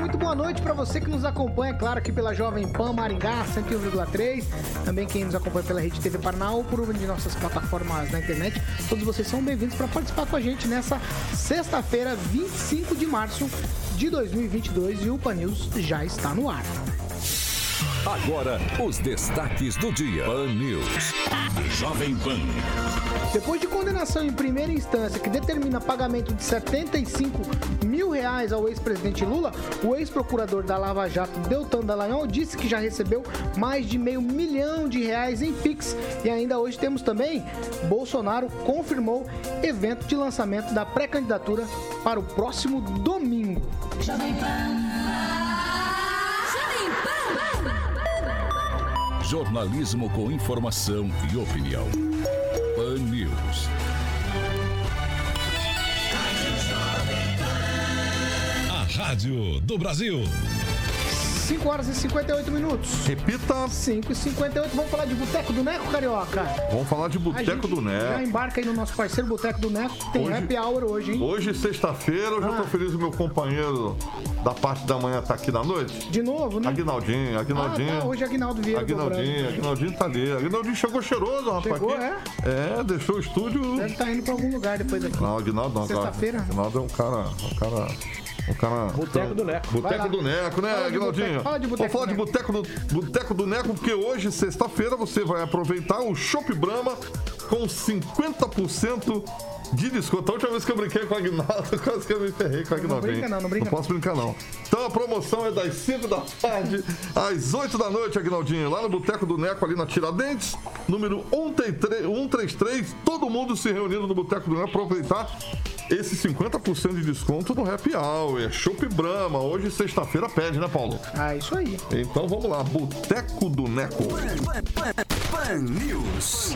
Muito boa noite para você que nos acompanha, claro, aqui pela Jovem Pan Maringá 101,3. Também quem nos acompanha pela Rede TV Parnal ou por uma de nossas plataformas na internet. Todos vocês são bem-vindos para participar com a gente nessa sexta-feira, 25 de março de 2022 e o Pan News já está no ar. Agora, os destaques do dia. Pan News. Jovem Pan. Depois de condenação em primeira instância que determina pagamento de 75 mil reais ao ex-presidente Lula, o ex-procurador da Lava Jato, Deltan Dallagnol, disse que já recebeu mais de meio milhão de reais em Pix. E ainda hoje temos também, Bolsonaro confirmou evento de lançamento da pré-candidatura para o próximo domingo. Jovem Pan. Jornalismo com informação e opinião. Pan News. A rádio do Brasil. 5 horas e 58 minutos. Repita. 5 e 58. Vamos falar de Boteco do Neco, Carioca? Vamos falar de Boteco do Já Neco. embarca aí no nosso parceiro Boteco do Neco. Tem Hoje- happy hour hoje, hein? Hoje, sexta-feira, eu já Ah. tô feliz o meu companheiro da parte da manhã tá aqui na noite. De novo, né? Aguinaldinho, Aguinaldinho. Ah, tá. Hoje é Aguinaldo Vieira. Aguinaldinho. Aguinaldinho tá ali. Aguinaldinho chegou cheiroso, rapaz. Chegou, aqui. É, deixou o estúdio. Deve estar indo pra algum lugar depois aqui. Não, Aguinaldo não. Sexta-feira? Aguinaldo é um cara. Um cara. Cara. Boteco do Neco. Boteco do Neco, né, Aguinaldinho? fala de boteco falar de boteco do, boteco do Neco, porque hoje, sexta-feira, você vai aproveitar o Chopp Brahma com 50% de desconto. A última vez que eu brinquei com o Aguinaldo, quase que eu me ferrei com o Aguinaldo. brinca não, não brinca Não posso brincar, não. Então a promoção é das 5 da tarde às 8 da noite, Aguinaldinho. Lá no Boteco do Neco, ali na Tiradentes, número 133, 133. Todo mundo se reunindo no Boteco do Neco para aproveitar esse 50% de desconto no Happy Hour. É Chopp Brahma. Hoje, sexta-feira, pede, né, Paulo? Ah, isso aí. Então vamos lá, Boteco do Neco. Pan News.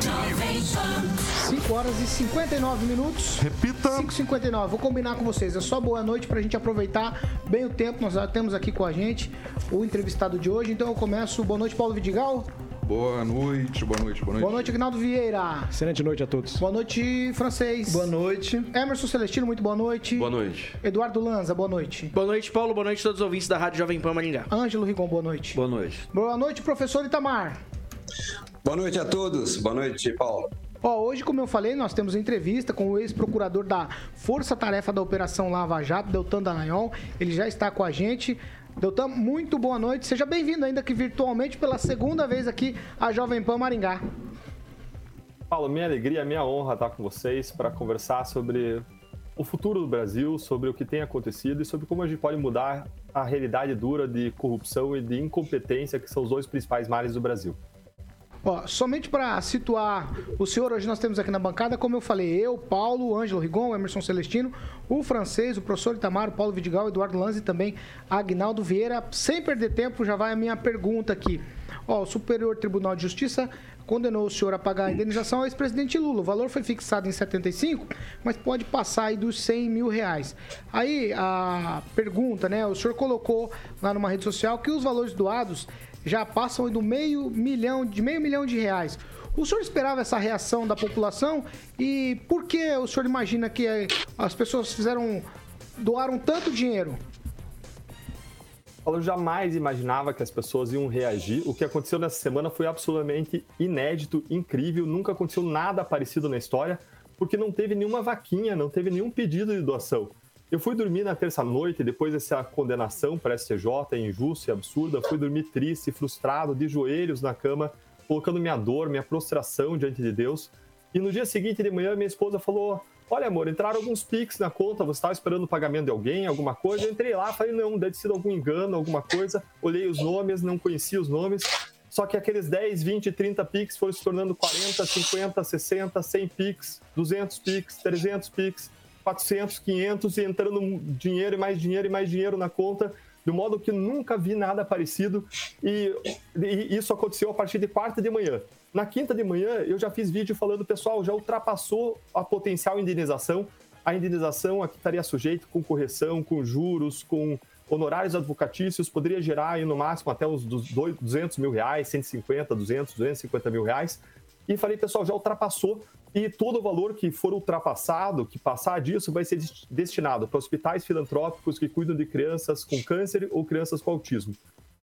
5 horas e 59 minutos. Repita. 5h59, vou combinar com vocês. É só boa noite pra gente aproveitar bem o tempo. Nós já temos aqui com a gente o entrevistado de hoje. Então eu começo. Boa noite, Paulo Vidigal. Boa noite, boa noite, boa noite. Boa noite, Agnaldo Vieira. Excelente noite a todos. Boa noite, francês. Boa noite. Emerson Celestino, muito boa noite. Boa noite. Eduardo Lanza, boa noite. Boa noite, Paulo. Boa noite a todos os ouvintes da Rádio Jovem Pan Maringá. Ângelo Rigon, boa noite. Boa noite. Boa noite, professor Itamar. Boa noite a todos. Boa noite, Paulo. Ó, hoje, como eu falei, nós temos entrevista com o ex-procurador da Força Tarefa da Operação Lava Jato, Deltan Dallagnol. Ele já está com a gente. Deltan, muito boa noite. Seja bem-vindo ainda que virtualmente pela segunda vez aqui à Jovem Pan Maringá. Paulo, minha alegria, minha honra estar com vocês para conversar sobre o futuro do Brasil, sobre o que tem acontecido e sobre como a gente pode mudar a realidade dura de corrupção e de incompetência, que são os dois principais males do Brasil. Ó, somente para situar o senhor, hoje nós temos aqui na bancada, como eu falei, eu, Paulo, Ângelo Rigon, Emerson Celestino, o francês, o professor Itamar, o Paulo Vidigal, Eduardo Lanz e também Agnaldo Vieira. Sem perder tempo, já vai a minha pergunta aqui. Ó, o Superior Tribunal de Justiça condenou o senhor a pagar a indenização ao ex-presidente Lula. O valor foi fixado em 75, mas pode passar aí dos 100 mil reais. Aí a pergunta, né? O senhor colocou lá numa rede social que os valores doados já passam do meio milhão, de meio milhão de reais. O senhor esperava essa reação da população e por que o senhor imagina que eh, as pessoas fizeram doaram tanto dinheiro? Eu jamais imaginava que as pessoas iam reagir. O que aconteceu nessa semana foi absolutamente inédito, incrível. Nunca aconteceu nada parecido na história, porque não teve nenhuma vaquinha, não teve nenhum pedido de doação. Eu fui dormir na terça-noite, depois dessa condenação para STJ, injusta e absurda. Fui dormir triste, frustrado, de joelhos na cama, colocando minha dor, minha prostração diante de Deus. E no dia seguinte de manhã, minha esposa falou: Olha, amor, entraram alguns Pix na conta, você estava esperando o pagamento de alguém, alguma coisa. Eu entrei lá, falei: Não, deve ter sido algum engano, alguma coisa. Olhei os nomes, não conhecia os nomes. Só que aqueles 10, 20, 30 Pix foram se tornando 40, 50, 60, 100 Pix, 200 Pix, 300 Pix, 400, 500 e entrando dinheiro e mais dinheiro e mais dinheiro na conta. de modo que nunca vi nada parecido e, e isso aconteceu a partir de quarta de manhã. Na quinta de manhã, eu já fiz vídeo falando, pessoal, já ultrapassou a potencial indenização. A indenização aqui estaria sujeita com correção, com juros, com honorários advocatícios, poderia gerar aí, no máximo até uns 200 mil reais, 150, 200, 250 mil reais. E falei, pessoal, já ultrapassou e todo o valor que for ultrapassado, que passar disso, vai ser destinado para hospitais filantrópicos que cuidam de crianças com câncer ou crianças com autismo.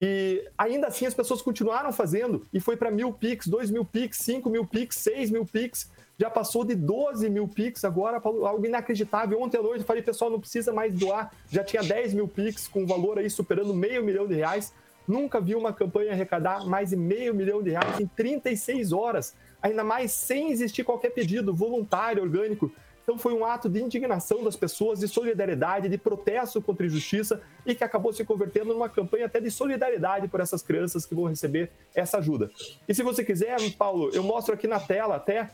E ainda assim as pessoas continuaram fazendo e foi para mil Pix, dois mil Pix, cinco mil Pix, seis mil Pix, já passou de 12 mil Pix agora, algo inacreditável. Ontem à noite eu falei, pessoal, não precisa mais doar, já tinha 10 mil Pix com valor aí superando meio milhão de reais. Nunca vi uma campanha arrecadar mais de meio milhão de reais em 36 horas, ainda mais sem existir qualquer pedido voluntário, orgânico. Então foi um ato de indignação das pessoas, de solidariedade, de protesto contra a injustiça e que acabou se convertendo numa campanha até de solidariedade por essas crianças que vão receber essa ajuda. E se você quiser, Paulo, eu mostro aqui na tela até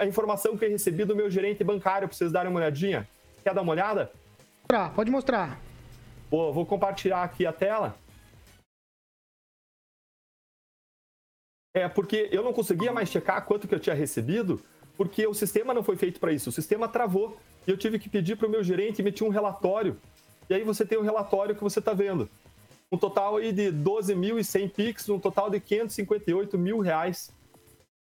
a informação que eu recebi do meu gerente bancário para vocês darem uma olhadinha. Quer dar uma olhada? Pode mostrar. Vou, vou compartilhar aqui a tela. É, porque eu não conseguia mais checar quanto que eu tinha recebido, porque o sistema não foi feito para isso. O sistema travou e eu tive que pedir para o meu gerente emitir um relatório. E aí você tem o um relatório que você está vendo. Um total aí de 12.100 PIX, um total de 558 mil reais.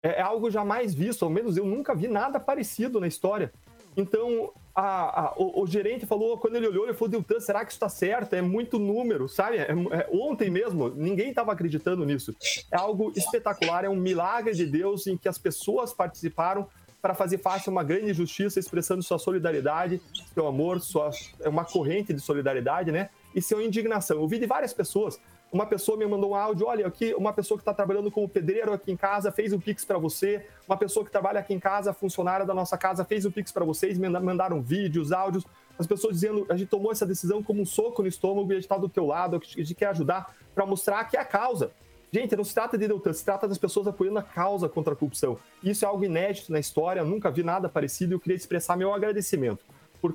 É, é algo jamais visto, ao menos eu nunca vi nada parecido na história. Então, a, a, o, o, gerente falou, quando ele olhou, ele falou, Deltan, será que isso está certo? É muito número, sabe? É, é, ontem mesmo, ninguém estava acreditando nisso. É algo espetacular, é um milagre de Deus em que as pessoas participaram para fazer face a uma grande justiça, expressando sua solidariedade, seu amor, sua, é uma corrente de solidariedade, né? E sua indignação. Eu vi de várias pessoas uma pessoa me mandou um áudio, olha, aqui uma pessoa que está trabalhando como pedreiro aqui em casa fez um pix para você, uma pessoa que trabalha aqui em casa, funcionária da nossa casa, fez um pix para vocês, mandaram vídeos, áudios, as pessoas dizendo, a gente tomou essa decisão como um soco no estômago e a gente está do teu lado, a gente quer ajudar para mostrar que é a causa. Gente, não se trata de Deltan, se trata das pessoas apoiando a causa contra a corrupção. Isso é algo inédito na história, nunca vi nada parecido e eu queria expressar meu agradecimento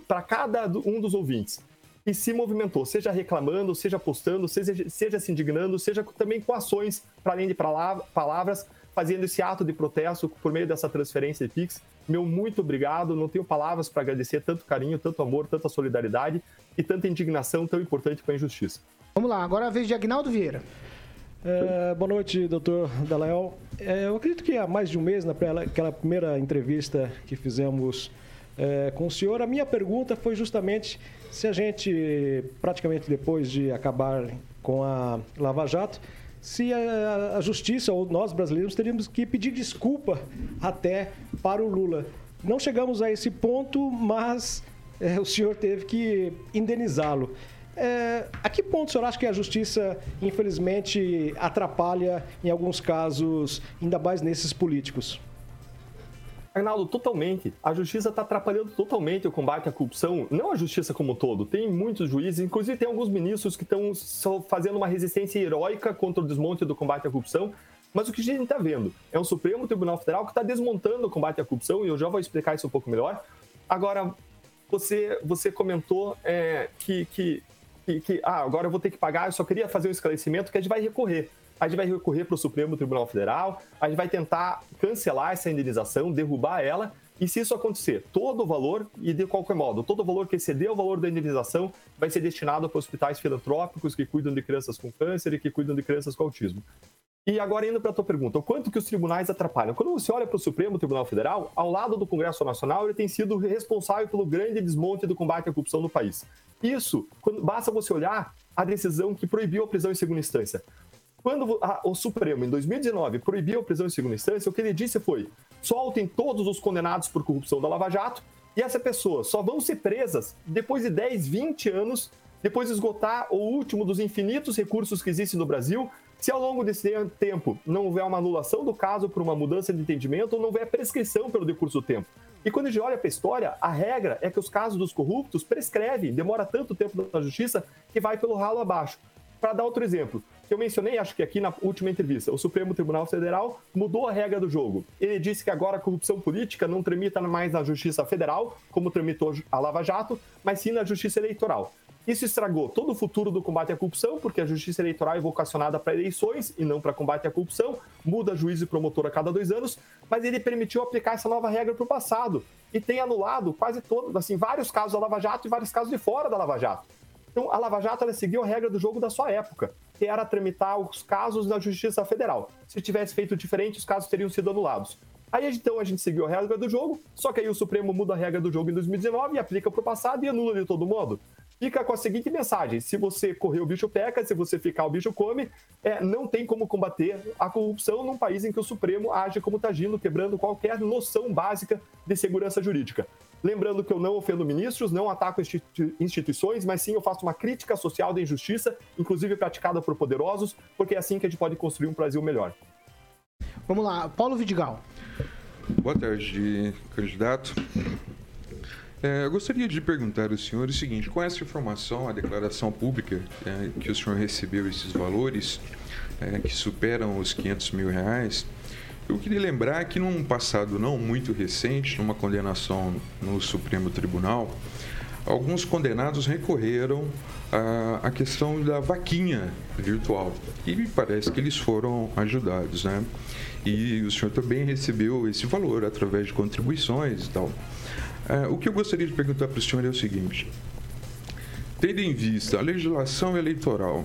para cada um dos ouvintes e se movimentou, seja reclamando, seja postando, seja, seja se indignando, seja também com ações, para além de palavras, fazendo esse ato de protesto por meio dessa transferência de Pix. Meu muito obrigado, não tenho palavras para agradecer tanto carinho, tanto amor, tanta solidariedade e tanta indignação tão importante com a injustiça. Vamos lá, agora a vez de Agnaldo Vieira. É, boa noite, doutor Dalael. É, eu acredito que há mais de um mês, naquela primeira entrevista que fizemos é, com o senhor, a minha pergunta foi justamente se a gente, praticamente depois de acabar com a Lava Jato, se a, a justiça ou nós brasileiros teríamos que pedir desculpa até para o Lula. Não chegamos a esse ponto, mas é, o senhor teve que indenizá-lo. É, a que ponto o senhor acha que a justiça, infelizmente, atrapalha, em alguns casos, ainda mais nesses políticos? Arnaldo, totalmente. A justiça está atrapalhando totalmente o combate à corrupção, não a justiça como um todo. Tem muitos juízes, inclusive tem alguns ministros que estão fazendo uma resistência heróica contra o desmonte do combate à corrupção. Mas o que a gente está vendo é um Supremo Tribunal Federal que está desmontando o combate à corrupção, e eu já vou explicar isso um pouco melhor. Agora, você, você comentou é, que, que, que, que, ah, agora eu vou ter que pagar, eu só queria fazer um esclarecimento que a gente vai recorrer a gente vai recorrer para o Supremo Tribunal Federal, a gente vai tentar cancelar essa indenização, derrubar ela, e se isso acontecer, todo o valor, e de qualquer modo, todo o valor que exceder o valor da indenização vai ser destinado para hospitais filantrópicos que cuidam de crianças com câncer e que cuidam de crianças com autismo. E agora indo para a tua pergunta, o quanto que os tribunais atrapalham? Quando você olha para o Supremo Tribunal Federal, ao lado do Congresso Nacional, ele tem sido responsável pelo grande desmonte do combate à corrupção no país. Isso, quando, basta você olhar a decisão que proibiu a prisão em segunda instância. Quando a, o Supremo, em 2019, proibiu a prisão em segunda instância, o que ele disse foi: soltem todos os condenados por corrupção da Lava Jato e essa pessoa só vão ser presas depois de 10, 20 anos, depois de esgotar o último dos infinitos recursos que existem no Brasil, se ao longo desse tempo não houver uma anulação do caso por uma mudança de entendimento ou não houver prescrição pelo decurso do tempo. E quando a gente olha para a história, a regra é que os casos dos corruptos prescrevem, demora tanto tempo na justiça que vai pelo ralo abaixo. Para dar outro exemplo, que eu mencionei, acho que aqui na última entrevista, o Supremo Tribunal Federal mudou a regra do jogo. Ele disse que agora a corrupção política não tramita mais na Justiça Federal, como tramitou a Lava Jato, mas sim na Justiça Eleitoral. Isso estragou todo o futuro do combate à corrupção, porque a justiça eleitoral é vocacionada para eleições e não para combate à corrupção, muda juiz e promotor a cada dois anos, mas ele permitiu aplicar essa nova regra para o passado e tem anulado quase todos, assim, vários casos da Lava Jato e vários casos de fora da Lava Jato. Então, a Lava Jato ela seguiu a regra do jogo da sua época, que era tramitar os casos na Justiça Federal. Se tivesse feito diferente, os casos teriam sido anulados. Aí então a gente seguiu a regra do jogo, só que aí o Supremo muda a regra do jogo em 2019 e aplica para o passado e anula de todo modo. Fica com a seguinte mensagem: se você correr o bicho peca, se você ficar o bicho come, é, não tem como combater a corrupção num país em que o Supremo age como está agindo, quebrando qualquer noção básica de segurança jurídica. Lembrando que eu não ofendo ministros, não ataco instituições, mas sim eu faço uma crítica social da injustiça, inclusive praticada por poderosos, porque é assim que a gente pode construir um Brasil melhor. Vamos lá, Paulo Vidigal. Boa tarde, candidato. É, eu gostaria de perguntar ao senhor o seguinte: com essa informação, a declaração pública é, que o senhor recebeu esses valores, é, que superam os 500 mil reais, eu queria lembrar que num passado não muito recente, numa condenação no Supremo Tribunal, alguns condenados recorreram à, questão da vaquinha virtual e me parece que eles foram ajudados, né? E o senhor também recebeu esse valor através de contribuições e tal. É, o que eu gostaria de perguntar para o senhor é o seguinte: tendo em vista a legislação eleitoral,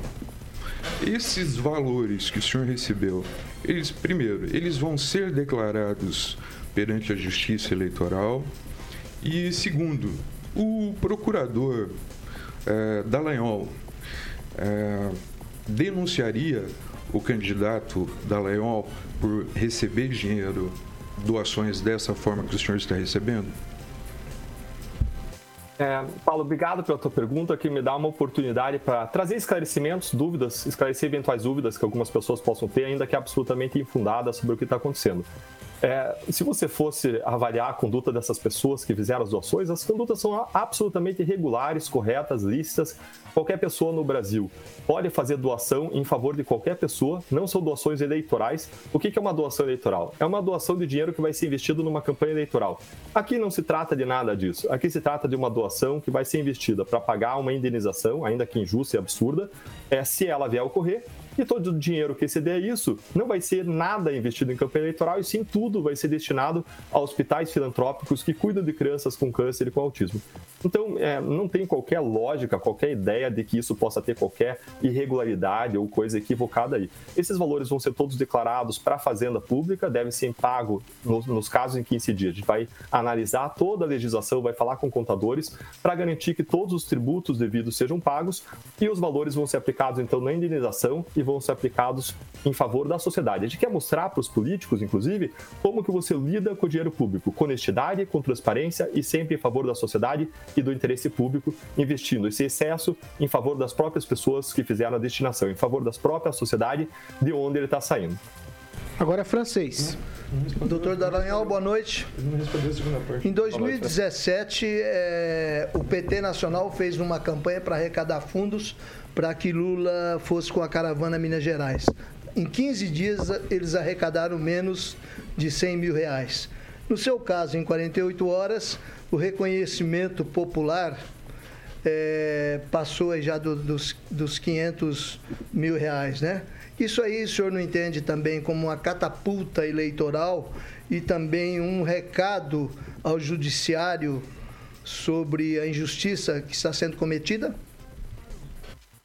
esses valores que o senhor recebeu, eles, primeiro, eles vão ser declarados perante a Justiça Eleitoral e, segundo, o procurador é, Dallagnol é, denunciaria o candidato Dallagnol por receber dinheiro, doações dessa forma que o senhor está recebendo? É, Paulo, obrigado pela tua pergunta, que me dá uma oportunidade para trazer esclarecimentos, dúvidas, esclarecer eventuais dúvidas que algumas pessoas possam ter, ainda que absolutamente infundadas sobre o que está acontecendo. É, se você fosse avaliar a conduta dessas pessoas que fizeram as doações, as condutas são absolutamente regulares, corretas, lícitas. Qualquer pessoa no Brasil pode fazer doação em favor de qualquer pessoa, não são doações eleitorais. O que é uma doação eleitoral? É uma doação de dinheiro que vai ser investido numa campanha eleitoral. Aqui não se trata de nada disso. Aqui se trata de uma doação que vai ser investida para pagar uma indenização, ainda que injusta e absurda, é, se ela vier a ocorrer, e todo o dinheiro que exceder isso não vai ser nada investido em campanha eleitoral, e sim tudo vai ser destinado a hospitais filantrópicos que cuidam de crianças com câncer e com autismo. Então, é, não tem qualquer lógica, qualquer ideia de que isso possa ter qualquer irregularidade ou coisa equivocada aí. Esses valores vão ser todos declarados para a Fazenda Pública, devem ser pagos nos, nos casos em que incidir. A gente vai analisar toda a legislação, vai falar com contadores para garantir que todos os tributos devidos sejam pagos e os valores vão ser aplicados então na indenização e vão ser aplicados em favor da sociedade. A gente quer mostrar para os políticos, inclusive, como que você lida com o dinheiro público, com honestidade, com transparência e sempre em favor da sociedade e do interesse público, investindo esse excesso em favor das próprias pessoas que fizeram a destinação, em favor das próprias sociedade de onde ele está saindo. Agora é francês. Doutor Dallagnol, boa noite. Em 2017, é, o PT Nacional fez uma campanha para arrecadar fundos para que Lula fosse com a caravana Minas Gerais. Em 15 dias, eles arrecadaram menos de 100 mil reais. No seu caso, em 48 horas, o reconhecimento popular é, passou já do, dos, dos 500 mil reais, né? Isso aí o senhor não entende também como uma catapulta eleitoral e também um recado ao judiciário sobre a injustiça que está sendo cometida?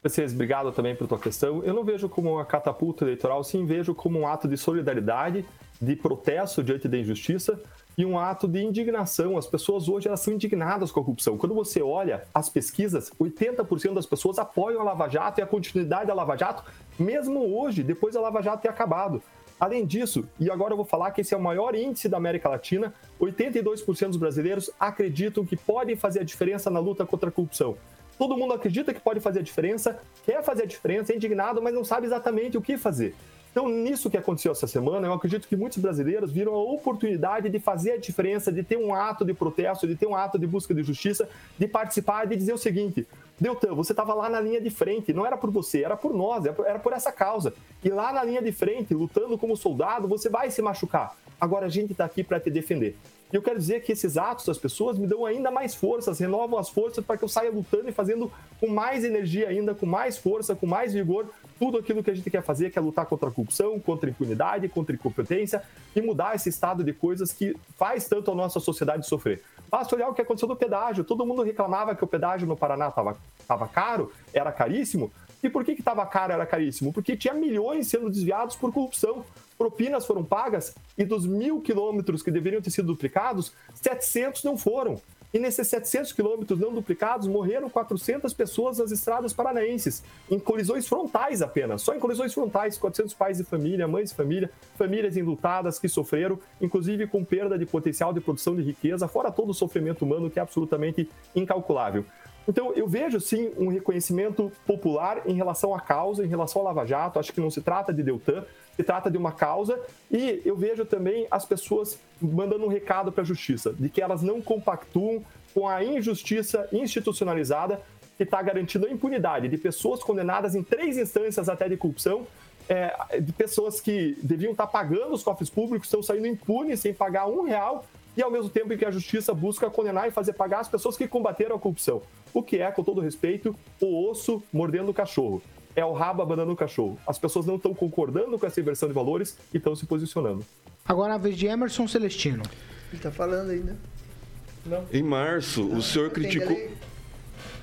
Vocês, obrigado também pela tua questão. Eu não vejo como uma catapulta eleitoral, sim vejo como um ato de solidariedade, de protesto diante da injustiça, e um ato de indignação. As pessoas hoje elas são indignadas com a corrupção. Quando você olha as pesquisas, 80% das pessoas apoiam a Lava Jato e a continuidade da Lava Jato, mesmo hoje, depois da Lava Jato ter acabado. Além disso, e agora eu vou falar que esse é o maior índice da América Latina, 82% dos brasileiros acreditam que podem fazer a diferença na luta contra a corrupção. Todo mundo acredita que pode fazer a diferença, quer fazer a diferença, é indignado, mas não sabe exatamente o que fazer. Então, nisso que aconteceu essa semana, eu acredito que muitos brasileiros viram a oportunidade de fazer a diferença, de ter um ato de protesto, de ter um ato de busca de justiça, de participar, de dizer o seguinte: Deltan, você estava lá na linha de frente, não era por você, era por nós, era por essa causa. E lá na linha de frente, lutando como soldado, você vai se machucar. Agora a gente está aqui para te defender. E eu quero dizer que esses atos das pessoas me dão ainda mais forças, renovam as forças para que eu saia lutando e fazendo com mais energia ainda, com mais força, com mais vigor, tudo aquilo que a gente quer fazer, que é lutar contra a corrupção, contra a impunidade, contra a incompetência e mudar esse estado de coisas que faz tanto a nossa sociedade sofrer. Basta olhar o que aconteceu no pedágio. Todo mundo reclamava que o pedágio no Paraná estava caro, era caríssimo. E por que estava caro, era caríssimo? Porque tinha milhões sendo desviados por corrupção. Propinas foram pagas e dos mil quilômetros que deveriam ter sido duplicados, 700 não foram. E nesses 700 quilômetros não duplicados, morreram 400 pessoas nas estradas paranaenses, em colisões frontais apenas. Só em colisões frontais, 400 pais de família, mães de família, famílias enlutadas que sofreram, inclusive com perda de potencial de produção de riqueza, fora todo o sofrimento humano que é absolutamente incalculável. Então, eu vejo sim um reconhecimento popular em relação à causa, em relação ao Lava Jato. Acho que não se trata de Deltan, se trata de uma causa. E eu vejo também as pessoas mandando um recado para a justiça, de que elas não compactuam com a injustiça institucionalizada que está garantindo a impunidade de pessoas condenadas em três instâncias até de corrupção, é, de pessoas que deviam estar tá pagando os cofres públicos, estão saindo impunes sem pagar um real e ao mesmo tempo em que a justiça busca condenar e fazer pagar as pessoas que combateram a corrupção. O que é, com todo respeito, o osso mordendo o cachorro. É o rabo abanando o cachorro. As pessoas não estão concordando com essa inversão de valores e estão se posicionando. Agora a vez de Emerson Celestino. Ele tá falando ainda. Não. Em março, não, o senhor criticou.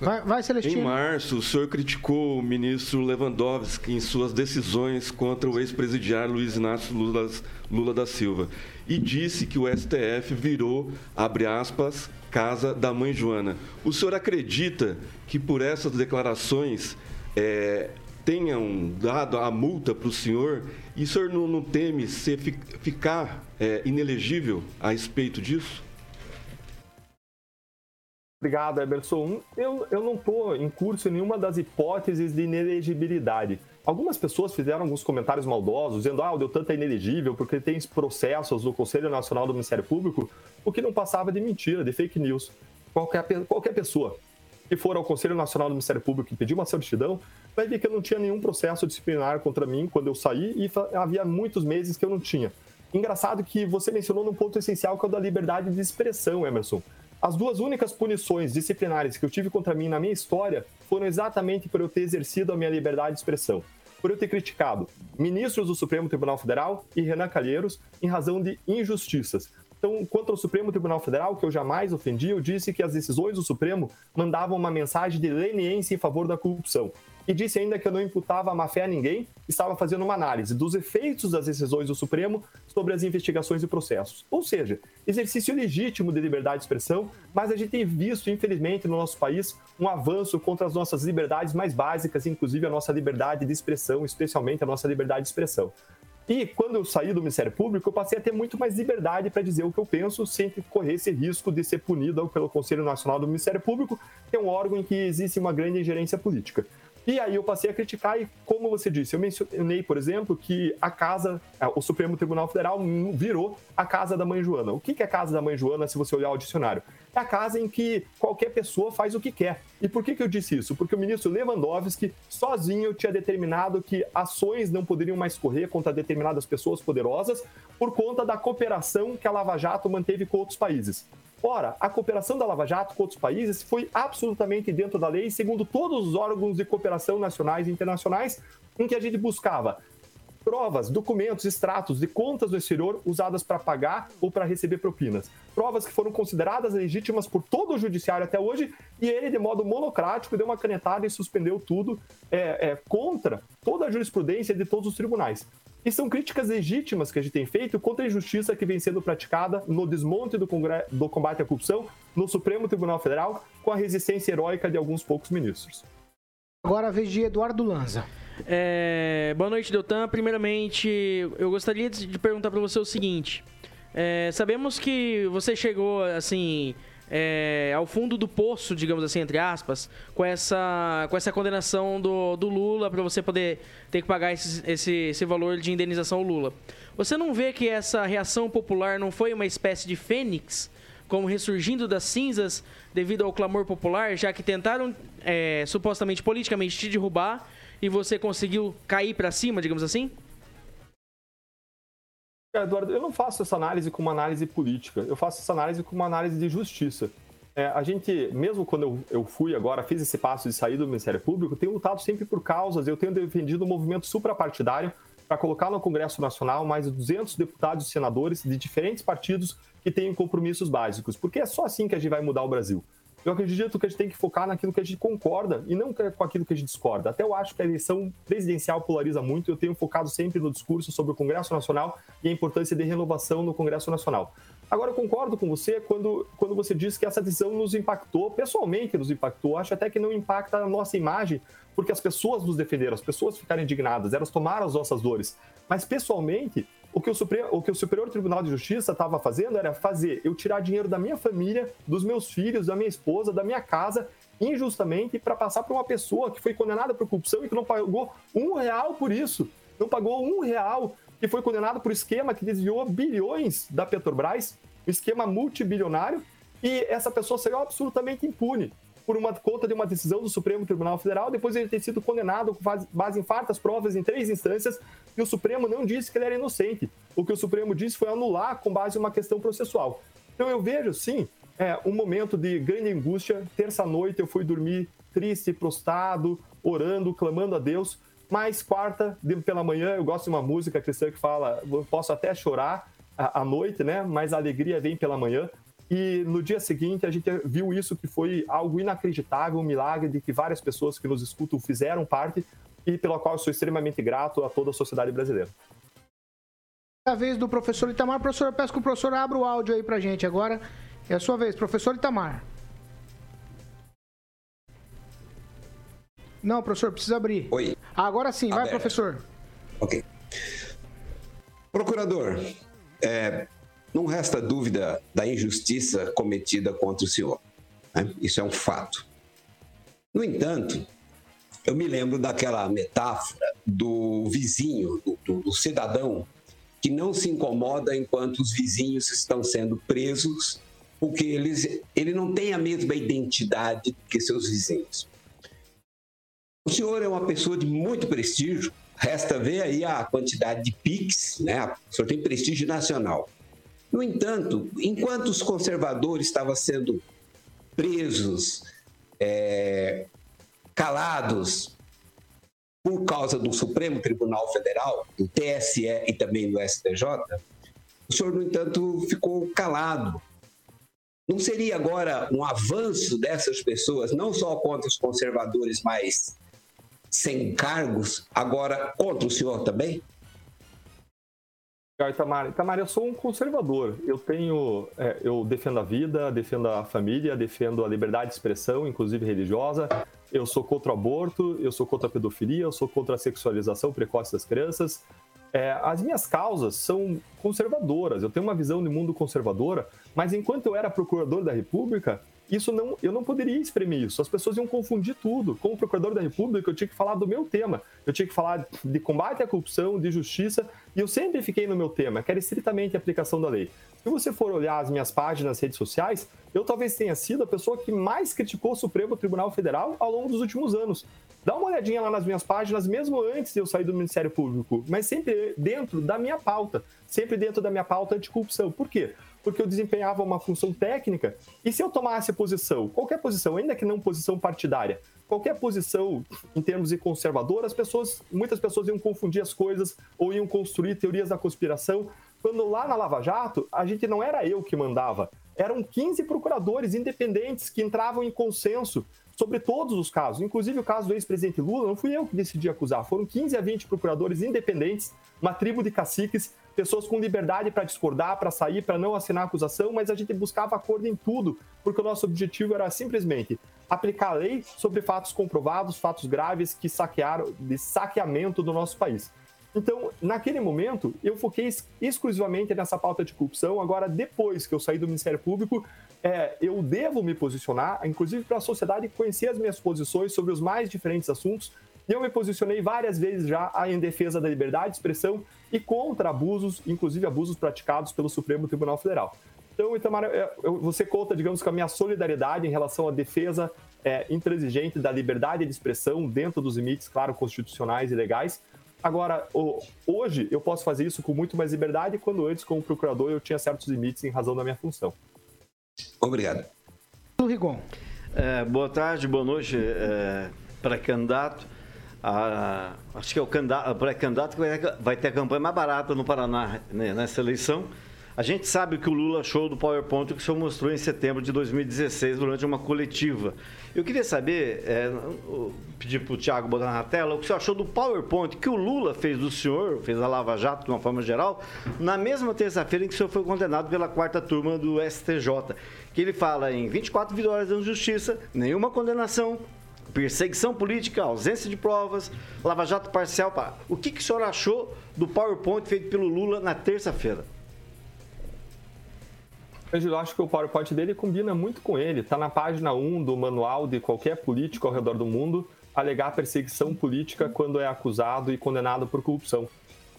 Vai, vai, Celestino. Em março, o senhor criticou o ministro Lewandowski em suas decisões contra o ex-presidiário Luiz Inácio Lula, Lula da Silva e disse que o STF virou, abre aspas, casa da mãe Joana. O senhor acredita que por essas declarações é, tenham dado a multa para o senhor e o senhor não, não teme ser, ficar é, inelegível a respeito disso? Obrigado, Eberson. Eu, eu não estou em curso nenhuma das hipóteses de inelegibilidade. Algumas pessoas fizeram alguns comentários maldosos, dizendo ah, o Deltan é inelegível porque tem processos do Conselho Nacional do Ministério Público, o que não passava de mentira, de fake news. Qualquer, qualquer pessoa que for ao Conselho Nacional do Ministério Público e pedir uma certidão, vai ver que eu não tinha nenhum processo disciplinar contra mim quando eu saí e havia muitos meses que eu não tinha. Engraçado que você mencionou num ponto essencial que é o da liberdade de expressão, Emerson. As duas únicas punições disciplinares que eu tive contra mim na minha história foram exatamente por eu ter exercido a minha liberdade de expressão. Por eu ter criticado ministros do Supremo Tribunal Federal e Renan Calheiros em razão de injustiças. Então, quanto ao Supremo Tribunal Federal, que eu jamais ofendi, eu disse que as decisões do Supremo mandavam uma mensagem de leniência em favor da corrupção e disse ainda que eu não imputava a má-fé a ninguém, estava fazendo uma análise dos efeitos das decisões do Supremo sobre as investigações e processos. Ou seja, exercício legítimo de liberdade de expressão, mas a gente tem visto, infelizmente, no nosso país, um avanço contra as nossas liberdades mais básicas, inclusive a nossa liberdade de expressão, especialmente a nossa liberdade de expressão. E quando eu saí do Ministério Público, eu passei a ter muito mais liberdade para dizer o que eu penso, sem correr esse risco de ser punido pelo Conselho Nacional do Ministério Público, que é um órgão em que existe uma grande ingerência política. E aí eu passei a criticar, e como você disse, eu mencionei, por exemplo, que a casa, é, o Supremo Tribunal Federal virou a casa da mãe Joana. O que é a casa da mãe Joana, se você olhar o dicionário? É a casa em que qualquer pessoa faz o que quer. E por que, que eu disse isso? Porque o ministro Lewandowski, sozinho, tinha determinado que ações não poderiam mais correr contra determinadas pessoas poderosas por conta da cooperação que a Lava Jato manteve com outros países. Ora, a cooperação da Lava Jato com outros países foi absolutamente dentro da lei, segundo todos os órgãos de cooperação nacionais e internacionais, em que a gente buscava provas, documentos, extratos de contas do exterior usadas para pagar ou para receber propinas. Provas que foram consideradas legítimas por todo o judiciário até hoje, e ele, de modo monocrático, deu uma canetada e suspendeu tudo é, é, contra toda a jurisprudência de todos os tribunais. E são críticas legítimas que a gente tem feito contra a injustiça que vem sendo praticada no desmonte do, do combate à corrupção no Supremo Tribunal Federal, com a resistência heróica de alguns poucos ministros. Agora a vez de Eduardo Lanza. É, boa noite, Deltan. Primeiramente, eu gostaria de perguntar para você o seguinte: é, sabemos que você chegou assim é, ao fundo do poço, digamos assim, entre aspas, com essa, com essa condenação do, do Lula para você poder ter que pagar esse, esse, esse valor de indenização ao Lula. Você não vê que essa reação popular não foi uma espécie de fênix, como ressurgindo das cinzas devido ao clamor popular, já que tentaram é, supostamente politicamente te derrubar e você conseguiu cair para cima, digamos assim? Eduardo, eu não faço essa análise como uma análise política, eu faço essa análise como uma análise de justiça. É, a gente, mesmo quando eu, eu fui agora, fiz esse passo de sair do Ministério Público, tenho lutado sempre por causas, eu tenho defendido um movimento suprapartidário para colocar no Congresso Nacional mais de 200 deputados e senadores de diferentes partidos que tenham compromissos básicos, porque é só assim que a gente vai mudar o Brasil. Eu acredito que a gente tem que focar naquilo que a gente concorda e não com aquilo que a gente discorda. Até eu acho que a eleição presidencial polariza muito. Eu tenho focado sempre no discurso sobre o Congresso Nacional e a importância de renovação no Congresso Nacional. Agora, eu concordo com você quando, quando você diz que essa decisão nos impactou, pessoalmente nos impactou. Acho até que não impacta a nossa imagem, porque as pessoas nos defenderam, as pessoas ficaram indignadas, elas tomaram as nossas dores. Mas, pessoalmente, o que o, Supremo, o que o Superior Tribunal de Justiça estava fazendo era fazer eu tirar dinheiro da minha família, dos meus filhos, da minha esposa, da minha casa, injustamente, para passar para uma pessoa que foi condenada por corrupção e que não pagou um real por isso. Não pagou um real, que foi condenado por esquema que desviou bilhões da Petrobras, um esquema multibilionário, e essa pessoa saiu absolutamente impune por uma conta de uma decisão do Supremo Tribunal Federal, depois de ele ter sido condenado com base em fartas provas em três instâncias, e o Supremo não disse que ele era inocente. O que o Supremo disse foi anular com base em uma questão processual. Então eu vejo, sim, é, um momento de grande angústia. Terça-noite eu fui dormir triste, prostrado, orando, clamando a Deus. Mas quarta, pela manhã, eu gosto de uma música cristã que fala: eu posso até chorar à noite, né? Mas a alegria vem pela manhã. E no dia seguinte a gente viu isso que foi algo inacreditável, um milagre de que várias pessoas que nos escutam fizeram parte e pelo qual eu sou extremamente grato a toda a sociedade brasileira. É a vez do professor Itamar. Professor, eu peço que o professor abra o áudio aí pra gente agora. É a sua vez, professor Itamar. Não, professor, precisa abrir. Oi. Agora sim, vai, professor. Ok. Procurador, é, não resta dúvida da injustiça cometida contra o senhor. Né? Isso é um fato. No entanto, eu me lembro daquela metáfora do vizinho, do, do, do cidadão, que não se incomoda enquanto os vizinhos estão sendo presos, porque eles, ele não tem a mesma identidade que seus vizinhos. O senhor é uma pessoa de muito prestígio, resta ver aí a quantidade de PIX, né? O senhor tem prestígio nacional. No entanto, enquanto os conservadores estavam sendo presos, é, calados por causa do Supremo Tribunal Federal, do TSE e também do STJ, o senhor, no entanto, ficou calado. Não seria agora um avanço dessas pessoas, não só contra os conservadores mais sem cargos, agora contra o senhor também? Itamar, Itamar, eu sou um conservador. Eu tenho, é, eu defendo a vida, defendo a família, defendo a liberdade de expressão, inclusive religiosa. Eu sou contra o aborto, eu sou contra a pedofilia, eu sou contra a sexualização precoce das crianças. É, as minhas causas são conservadoras. Eu tenho uma visão de mundo conservadora, mas enquanto eu era procurador da República, isso não, eu não poderia exprimir isso. As pessoas iam confundir tudo. Como procurador da República, eu tinha que falar do meu tema. Eu tinha que falar de combate à corrupção, de justiça, e eu sempre fiquei no meu tema, que era estritamente a aplicação da lei. Se você for olhar as minhas páginas nas redes sociais, eu talvez tenha sido a pessoa que mais criticou o Supremo Tribunal Federal ao longo dos últimos anos. Dá uma olhadinha lá nas minhas páginas, mesmo antes de eu sair do Ministério Público, mas sempre dentro da minha pauta, sempre dentro da minha pauta anticorrupção. Por quê? porque eu desempenhava uma função técnica. E se eu tomasse posição, qualquer posição, ainda que não posição partidária, qualquer posição em termos de conservador, as pessoas, muitas pessoas iam confundir as coisas ou iam construir teorias da conspiração. Quando lá na Lava Jato, a gente não era eu que mandava, eram 15 procuradores independentes que entravam em consenso sobre todos os casos, inclusive o caso do ex-presidente Lula, não fui eu que decidi acusar, foram 15 a 20 procuradores independentes, uma tribo de caciques pessoas com liberdade para discordar, para sair, para não assinar a acusação, mas a gente buscava acordo em tudo, porque o nosso objetivo era simplesmente aplicar a lei sobre fatos comprovados, fatos graves que saquearam, de saqueamento do nosso país. Então, naquele momento, eu foquei exclusivamente nessa pauta de corrupção. Agora, depois que eu saí do Ministério Público, é, eu devo me posicionar, inclusive para a sociedade conhecer as minhas posições sobre os mais diferentes assuntos, e eu me posicionei várias vezes já em defesa da liberdade de expressão e contra abusos, inclusive abusos praticados pelo Supremo Tribunal Federal. Então, Itamar, você conta, digamos, com a minha solidariedade em relação à defesa é, intransigente da liberdade de expressão dentro dos limites, claro, constitucionais e legais, Agora, hoje eu posso fazer isso com muito mais liberdade, quando antes, como procurador, eu tinha certos limites em razão da minha função. Obrigado. Rigon. É, boa tarde, boa noite, é, pré-candidato. Ah, acho que é o pré-candidato que vai ter, vai ter a campanha mais barata no Paraná né, nessa eleição. A gente sabe que o Lula show do PowerPoint que o senhor mostrou em setembro de 2016 durante uma coletiva. Eu queria saber, é, pedir para o Tiago botar na tela, o que o senhor achou do PowerPoint que o Lula fez do senhor, fez a Lava Jato de uma forma geral, na mesma terça-feira em que o senhor foi condenado pela quarta turma do STJ. Que ele fala em 24 vitórias de justiça, nenhuma condenação, perseguição política, ausência de provas, Lava Jato parcial. O que, que o senhor achou do PowerPoint feito pelo Lula na terça-feira? Eu acho que o PowerPoint dele combina muito com ele. Está na página 1 do manual de qualquer político ao redor do mundo alegar perseguição política quando é acusado e condenado por corrupção.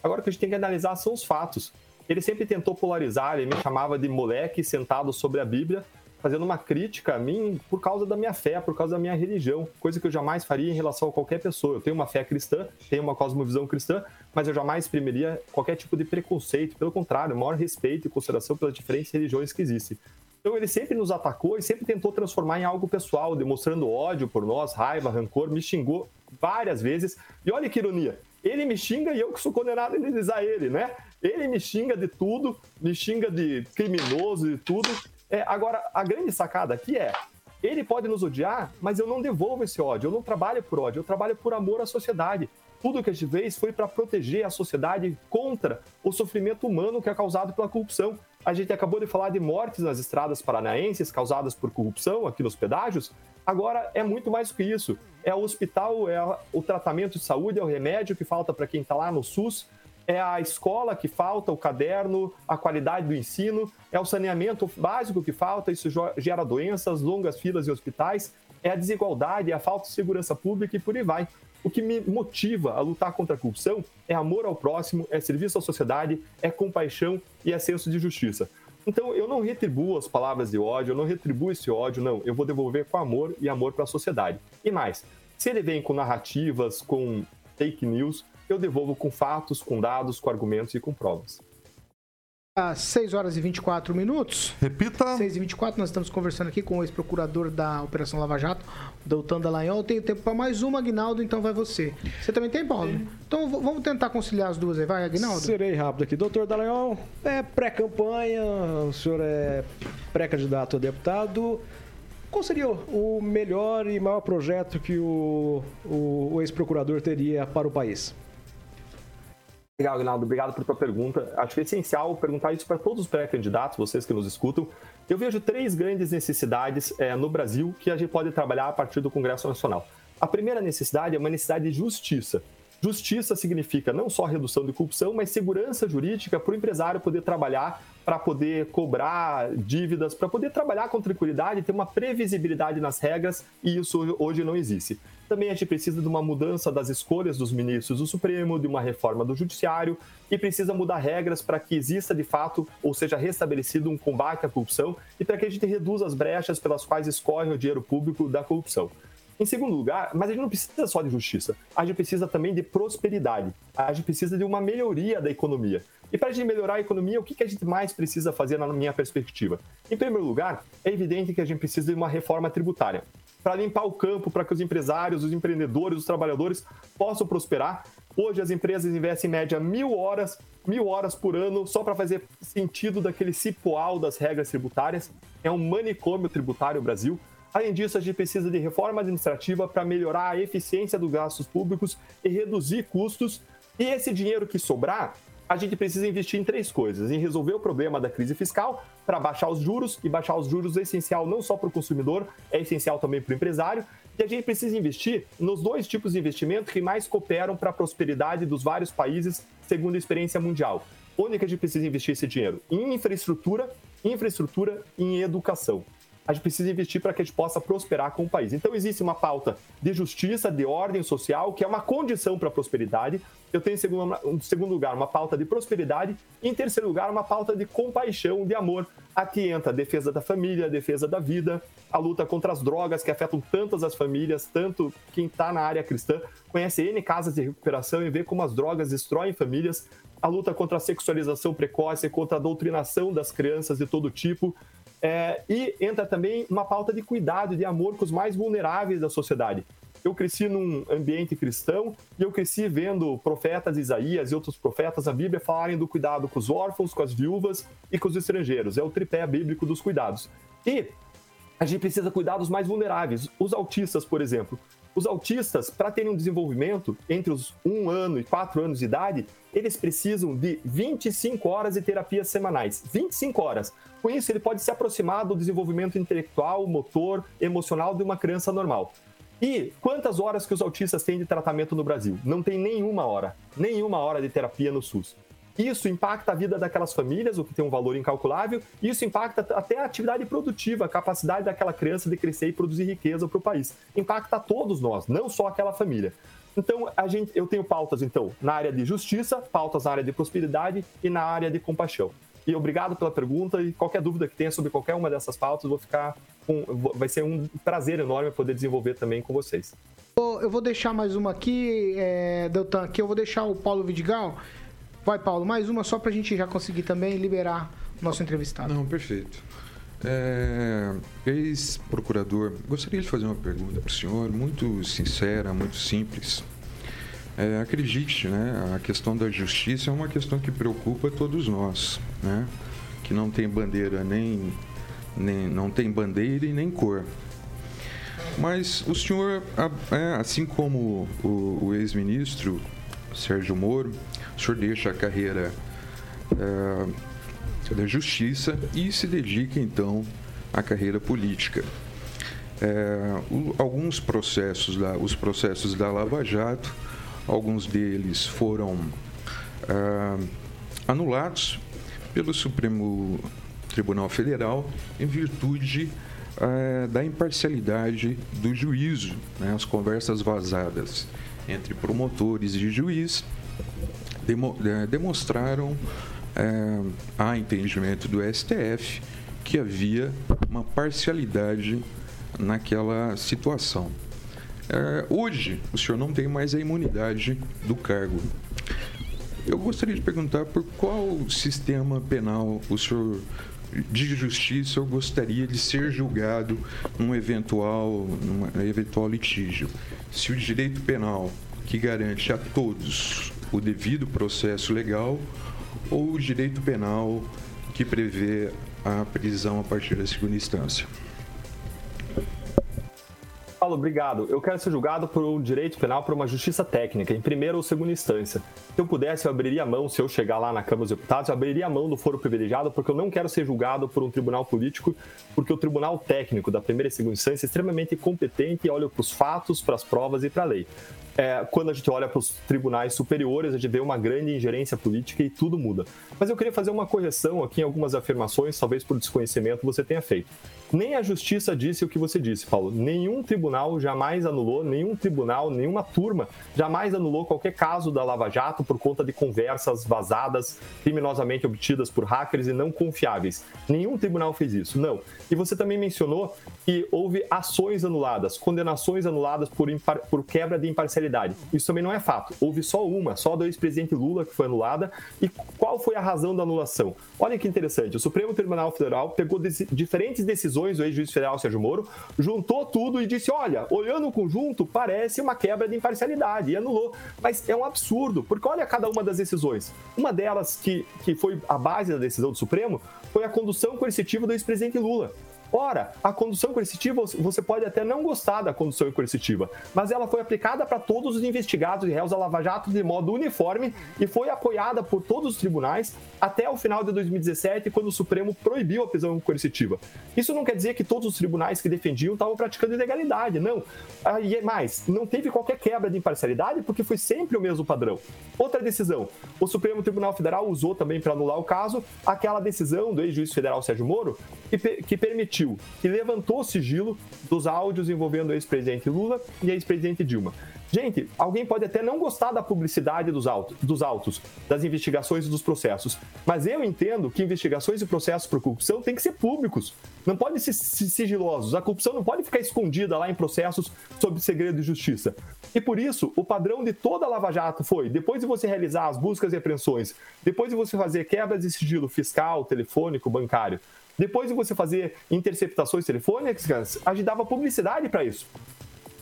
Agora o que a gente tem que analisar são os fatos. Ele sempre tentou polarizar, ele me chamava de moleque sentado sobre a Bíblia, fazendo uma crítica a mim por causa da minha fé, por causa da minha religião, coisa que eu jamais faria em relação a qualquer pessoa. Eu tenho uma fé cristã, tenho uma cosmovisão cristã, mas eu jamais exprimiria qualquer tipo de preconceito, pelo contrário, maior respeito e consideração pelas diferentes religiões que existem. Então ele sempre nos atacou e sempre tentou transformar em algo pessoal, demonstrando ódio por nós, raiva, rancor, me xingou várias vezes. E olha que ironia, ele me xinga e eu que sou condenado a indenizar ele, né? Ele me xinga de tudo, me xinga de criminoso e tudo, é, agora, a grande sacada aqui é: ele pode nos odiar, mas eu não devolvo esse ódio. Eu não trabalho por ódio, eu trabalho por amor à sociedade. Tudo que a gente fez foi para proteger a sociedade contra o sofrimento humano que é causado pela corrupção. A gente acabou de falar de mortes nas estradas paranaenses causadas por corrupção aqui nos pedágios. Agora é muito mais que isso. É o hospital, é o tratamento de saúde, é o remédio que falta para quem está lá no SUS é a escola que falta, o caderno, a qualidade do ensino, é o saneamento básico que falta, isso gera doenças, longas filas em hospitais, é a desigualdade, é a falta de segurança pública e por aí vai. O que me motiva a lutar contra a corrupção é amor ao próximo, é serviço à sociedade, é compaixão e é senso de justiça. Então eu não retribuo as palavras de ódio, eu não retribuo esse ódio, não. Eu vou devolver com amor e amor para a sociedade. E mais, se ele vem com narrativas, com fake news, eu devolvo com fatos, com dados, com argumentos e com provas. Às 6 horas e 24 minutos. Repita. 6 e 24 nós estamos conversando aqui com o ex-procurador da Operação Lava Jato, Doutor Dallagnol. Tenho tempo para mais uma, Aguinaldo, então vai você. Você também tem, Paulo? Sim. Então vamos tentar conciliar as duas aí, vai, Aguinaldo? Serei rápido aqui. Doutor Dallagnol, é pré-campanha, o senhor é pré-candidato a deputado. Qual seria o melhor e maior projeto que o, o, o ex-procurador teria para o país? Legal, Aguinaldo. Obrigado por tua pergunta. Acho que é essencial perguntar isso para todos os pré-candidatos, vocês que nos escutam. Eu vejo três grandes necessidades é, no Brasil que a gente pode trabalhar a partir do Congresso Nacional. A primeira necessidade é uma necessidade de justiça. Justiça significa não só redução de corrupção, mas segurança jurídica para o empresário poder trabalhar, para poder cobrar dívidas, para poder trabalhar com tranquilidade, ter uma previsibilidade nas regras, e isso hoje não existe. Também a gente precisa de uma mudança das escolhas dos ministros do Supremo, de uma reforma do Judiciário e precisa mudar regras para que exista de fato, ou seja, restabelecido um combate à corrupção e para que a gente reduza as brechas pelas quais escorre o dinheiro público da corrupção. Em segundo lugar, mas a gente não precisa só de justiça, a gente precisa também de prosperidade, a gente precisa de uma melhoria da economia. E para a gente melhorar a economia, o que a gente mais precisa fazer na minha perspectiva? Em primeiro lugar, é evidente que a gente precisa de uma reforma tributária para limpar o campo, para que os empresários, os empreendedores, os trabalhadores possam prosperar. Hoje as empresas investem em média mil horas, mil horas por ano só para fazer sentido daquele cipoal das regras tributárias. É um manicômio tributário o Brasil. Além disso, a gente precisa de reforma administrativa para melhorar a eficiência dos gastos públicos e reduzir custos. E esse dinheiro que sobrar, a gente precisa investir em três coisas: em resolver o problema da crise fiscal, para baixar os juros, e baixar os juros é essencial não só para o consumidor, é essencial também para o empresário. E a gente precisa investir nos dois tipos de investimento que mais cooperam para a prosperidade dos vários países, segundo a experiência mundial. Onde que a gente precisa investir esse dinheiro? Em infraestrutura, infraestrutura e em educação a gente precisa investir para que a gente possa prosperar com o país. Então, existe uma pauta de justiça, de ordem social, que é uma condição para a prosperidade. Eu tenho, em segundo, em segundo lugar, uma pauta de prosperidade. E, em terceiro lugar, uma pauta de compaixão, de amor. Aqui entra a defesa da família, a defesa da vida, a luta contra as drogas que afetam tantas as famílias, tanto quem está na área cristã conhece N casas de recuperação e vê como as drogas destroem famílias, a luta contra a sexualização precoce, contra a doutrinação das crianças de todo tipo. É, e entra também uma pauta de cuidado e de amor com os mais vulneráveis da sociedade. Eu cresci num ambiente cristão e eu cresci vendo profetas Isaías e outros profetas da Bíblia falarem do cuidado com os órfãos, com as viúvas e com os estrangeiros. É o tripé bíblico dos cuidados. E a gente precisa cuidar dos mais vulneráveis, os autistas, por exemplo. Os autistas, para terem um desenvolvimento entre os 1 ano e 4 anos de idade, eles precisam de 25 horas de terapias semanais. 25 horas. Com isso, ele pode se aproximar do desenvolvimento intelectual, motor, emocional de uma criança normal. E quantas horas que os autistas têm de tratamento no Brasil? Não tem nenhuma hora. Nenhuma hora de terapia no SUS. Isso impacta a vida daquelas famílias, o que tem um valor incalculável, isso impacta até a atividade produtiva, a capacidade daquela criança de crescer e produzir riqueza para o país. Impacta todos nós, não só aquela família. Então, a gente, eu tenho pautas, então, na área de justiça, pautas na área de prosperidade e na área de compaixão. E obrigado pela pergunta e qualquer dúvida que tenha sobre qualquer uma dessas pautas, vou ficar com, vai ser um prazer enorme poder desenvolver também com vocês. Eu vou deixar mais uma aqui, é, Deltan, aqui eu vou deixar o Paulo Vidigal Vai, Paulo, mais uma só para a gente já conseguir também liberar o nosso entrevistado. Não, perfeito. É, Ex-procurador, gostaria de fazer uma pergunta para o senhor, muito sincera, muito simples. É, acredite, né, a questão da justiça é uma questão que preocupa todos nós, né, que não tem bandeira nem, nem não tem bandeira e nem cor. Mas o senhor, é, assim como o, o ex-ministro Sérgio Moro, o senhor deixa a carreira é, da justiça e se dedica então à carreira política. É, o, alguns processos, da, os processos da Lava Jato, alguns deles foram é, anulados pelo Supremo Tribunal Federal em virtude é, da imparcialidade do juízo, né, as conversas vazadas entre promotores e juiz demo, é, demonstraram, é, a entendimento do STF, que havia uma parcialidade naquela situação. É, hoje, o senhor não tem mais a imunidade do cargo. Eu gostaria de perguntar por qual sistema penal o senhor de justiça eu gostaria de ser julgado num eventual, num eventual litígio. Se o direito penal que garante a todos o devido processo legal ou o direito penal que prevê a prisão a partir da segunda instância. Paulo, obrigado. Eu quero ser julgado por um direito penal por uma justiça técnica, em primeira ou segunda instância. Se eu pudesse, eu abriria a mão, se eu chegar lá na Câmara dos Deputados, eu abriria a mão do foro privilegiado, porque eu não quero ser julgado por um tribunal político, porque o tribunal técnico da primeira e segunda instância é extremamente competente e olha para os fatos, para as provas e para a lei é, quando a gente olha para os tribunais superiores, a gente vê uma grande ingerência política e tudo muda. Mas eu queria fazer uma correção aqui em algumas afirmações, talvez por desconhecimento você tenha feito. Nem a justiça disse o que você disse, Paulo. Nenhum tribunal jamais anulou, nenhum tribunal, nenhuma turma jamais anulou qualquer caso da Lava Jato por conta de conversas vazadas, criminosamente obtidas por hackers e não confiáveis. Nenhum tribunal fez isso, não. E você também mencionou que houve ações anuladas, condenações anuladas por, por quebra de imparcialidade. Isso também não é fato. Houve só uma, só do ex-presidente Lula que foi anulada. E qual foi a razão da anulação? Olha que interessante. O Supremo Tribunal Federal pegou diferentes decisões do ex-juiz federal Sérgio Moro, juntou tudo e disse: olha, olhando o conjunto, parece uma quebra de imparcialidade. E anulou. Mas é um absurdo, porque olha cada uma das decisões. Uma delas, que, que foi a base da decisão do Supremo, foi a condução coercitiva do ex-presidente Lula. Ora, a condução coercitiva, você pode até não gostar da condução coercitiva, mas ela foi aplicada para todos os investigados e réus da Lava Jato de modo uniforme e foi apoiada por todos os tribunais até o final de 2017, quando o Supremo proibiu a prisão coercitiva. Isso não quer dizer que todos os tribunais que defendiam estavam praticando ilegalidade, não. E é mais, não teve qualquer quebra de imparcialidade porque foi sempre o mesmo padrão. Outra decisão, o Supremo Tribunal Federal usou também para anular o caso aquela decisão do ex-juiz federal Sérgio Moro que, que permitiu, que levantou o sigilo dos áudios envolvendo o ex-presidente Lula e a ex-presidente Dilma. Gente, alguém pode até não gostar da publicidade dos autos, dos autos, das investigações e dos processos, mas eu entendo que investigações e processos por corrupção têm que ser públicos, não podem ser sigilosos. A corrupção não pode ficar escondida lá em processos sob segredo de justiça. E por isso, o padrão de toda a Lava Jato foi, depois de você realizar as buscas e apreensões, depois de você fazer quebras de sigilo fiscal, telefônico, bancário, depois de você fazer interceptações telefônicas, a gente dava publicidade para isso.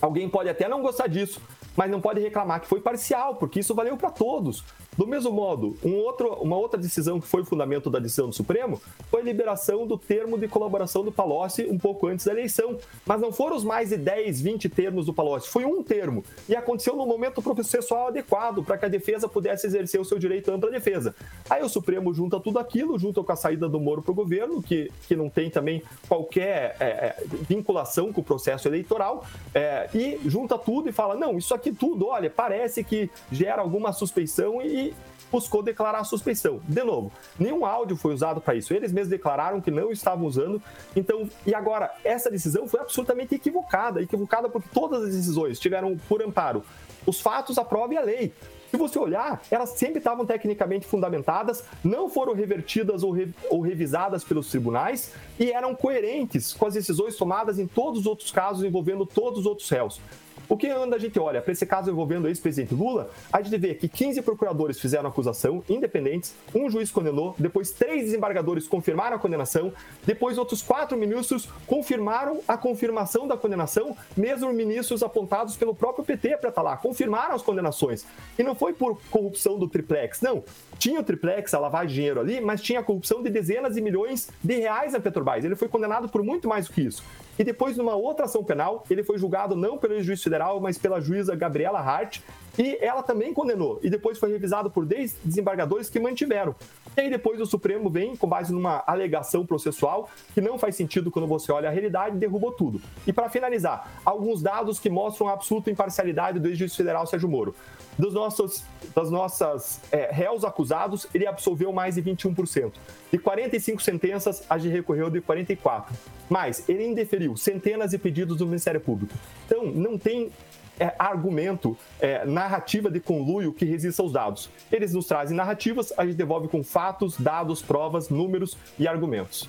Alguém pode até não gostar disso, mas não pode reclamar que foi parcial, porque isso valeu para todos. Do mesmo modo, um outro, uma outra decisão que foi o fundamento da decisão do Supremo foi a liberação do termo de colaboração do Palocci um pouco antes da eleição. Mas não foram os mais de 10, 20 termos do Palocci, foi um termo. E aconteceu no momento processual adequado para que a defesa pudesse exercer o seu direito à ampla defesa. Aí o Supremo junta tudo aquilo, junto com a saída do Moro para o governo, que, que não tem também qualquer é, é, vinculação com o processo eleitoral, é, e junta tudo e fala: não, isso aqui tudo, olha, parece que gera alguma suspeição e buscou declarar a suspeição. De novo, nenhum áudio foi usado para isso. Eles mesmos declararam que não estavam usando. Então, e agora, essa decisão foi absolutamente equivocada. Equivocada porque todas as decisões tiveram por amparo os fatos, a prova e a lei. Se você olhar, elas sempre estavam tecnicamente fundamentadas, não foram revertidas ou, re, ou, revisadas pelos tribunais e eram coerentes com as decisões tomadas em todos os outros casos envolvendo todos os outros réus. O que quando a gente olha para esse caso envolvendo o ex-presidente Lula, a gente vê que 15 procuradores fizeram acusação, independentes, um juiz condenou, depois três desembargadores confirmaram a condenação, depois outros quatro ministros confirmaram a confirmação da condenação, mesmo ministros apontados pelo próprio PT para estar lá, confirmaram as condenações. E não foi por corrupção do triplex, não. Tinha o triplex, a lavagem de dinheiro ali, mas tinha a corrupção de dezenas de milhões de reais na Petrobras. Ele foi condenado por muito mais do que isso. E depois, numa outra ação penal, ele foi julgado não pelo juiz federal, mas pela juíza Gabriela Hart, e ela também condenou. E depois foi revisado por 10 desembargadores que mantiveram. E aí depois o Supremo vem, com base numa alegação processual, que não faz sentido quando você olha a realidade, derrubou tudo. E para finalizar, alguns dados que mostram a absoluta imparcialidade do ex-juiz federal Sérgio Moro. Dos nossos, das nossas é, réus acusados, ele absolveu mais de 21%. De 45 sentenças, a gente recorreu de 44. Mas ele indeferiu centenas de pedidos do Ministério Público. Então, não tem é, argumento, é, narrativa de conluio que resista aos dados. Eles nos trazem narrativas, a gente devolve com fatos, dados, provas, números e argumentos.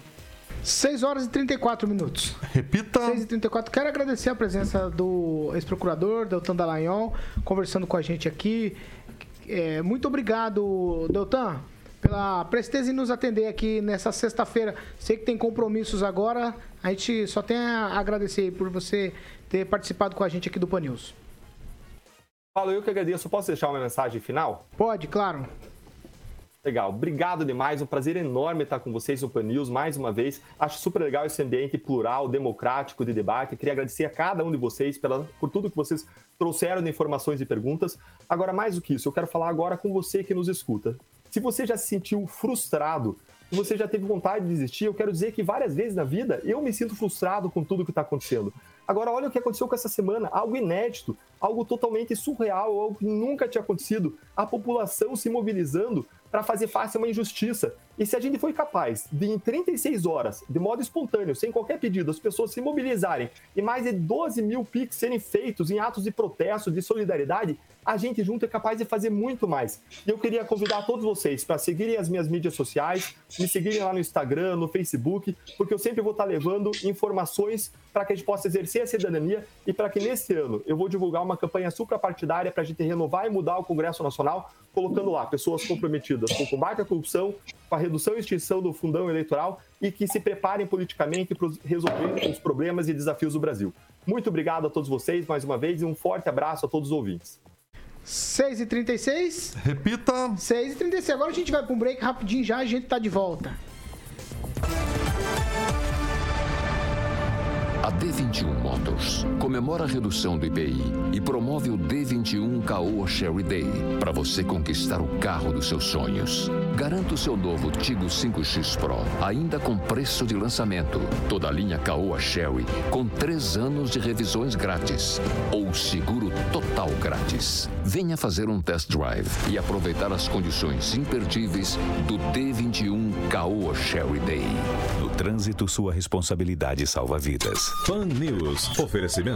6 horas e 34 minutos. Repita. 6 e 34. Quero agradecer a presença do ex-procurador, Deltan Dallagnol, conversando com a gente aqui. É, muito obrigado, Deltan, pela presteza em nos atender aqui nessa sexta-feira. Sei que tem compromissos agora. A gente só tem a agradecer por você ter participado com a gente aqui do Pan News. Paulo, eu que agradeço. Posso deixar uma mensagem final? Pode, claro. Legal, obrigado demais, um prazer enorme estar com vocês no Pan News mais uma vez. Acho super legal esse ambiente plural, democrático de debate. Queria agradecer a cada um de vocês pela, por tudo que vocês trouxeram de informações e perguntas. Agora, mais do que isso, eu quero falar agora com você que nos escuta. Se você já se sentiu frustrado, você já teve vontade de desistir, eu quero dizer que várias vezes na vida eu me sinto frustrado com tudo que está acontecendo. Agora, olha o que aconteceu com essa semana, algo inédito, algo totalmente surreal, algo que nunca tinha acontecido. A população se mobilizando para fazer face a uma injustiça. E se a gente foi capaz de, em 36 horas, de modo espontâneo, sem qualquer pedido, as pessoas se mobilizarem e mais de 12 mil PIX serem feitos em atos de protesto, de solidariedade, a gente junto é capaz de fazer muito mais. E eu queria convidar todos vocês para seguirem as minhas mídias sociais, me seguirem lá no Instagram, no Facebook, porque eu sempre vou estar levando informações para que a gente possa exercer a cidadania e para que nesse ano eu vou divulgar uma campanha suprapartidária para a gente renovar e mudar o Congresso Nacional, colocando lá pessoas comprometidas com o combate à corrupção, com a redução e extinção do fundão eleitoral e que se preparem politicamente para resolver os problemas e desafios do Brasil. Muito obrigado a todos vocês mais uma vez e um forte abraço a todos os ouvintes. 6h36. Repita. 6h36. Agora a gente vai para um break rapidinho já, a gente tá de volta. A D21 Motors comemora a redução do IPI e promove o D21 Caoa Sherry Day para você conquistar o carro dos seus sonhos. Garanta o seu novo Tigo 5X Pro, ainda com preço de lançamento. Toda a linha Caoa Sherry com três anos de revisões grátis ou seguro total grátis. Venha fazer um test drive e aproveitar as condições imperdíveis do D21 Caoa Sherry Day. No trânsito, sua responsabilidade salva vidas. Pan News. Oferecimento.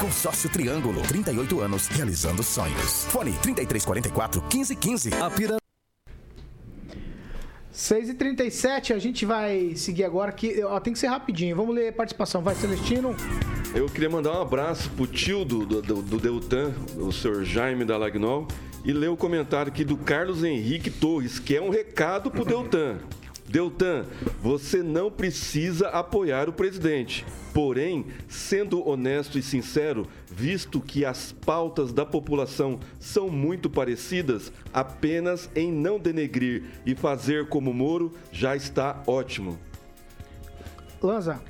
Consórcio Triângulo, 38 anos, realizando sonhos. Fone 3344 1515. A Pira... 6h37, a gente vai seguir agora que ó, tem que ser rapidinho. Vamos ler a participação. Vai, Celestino. Eu queria mandar um abraço pro tio do, do, do Deltan, o senhor Jaime da Lagnol, e ler o comentário aqui do Carlos Henrique Torres, que é um recado pro Deltan. Deltan, você não precisa apoiar o presidente. Porém, sendo honesto e sincero, visto que as pautas da população são muito parecidas, apenas em não denegrir e fazer como Moro já está ótimo. Lanza.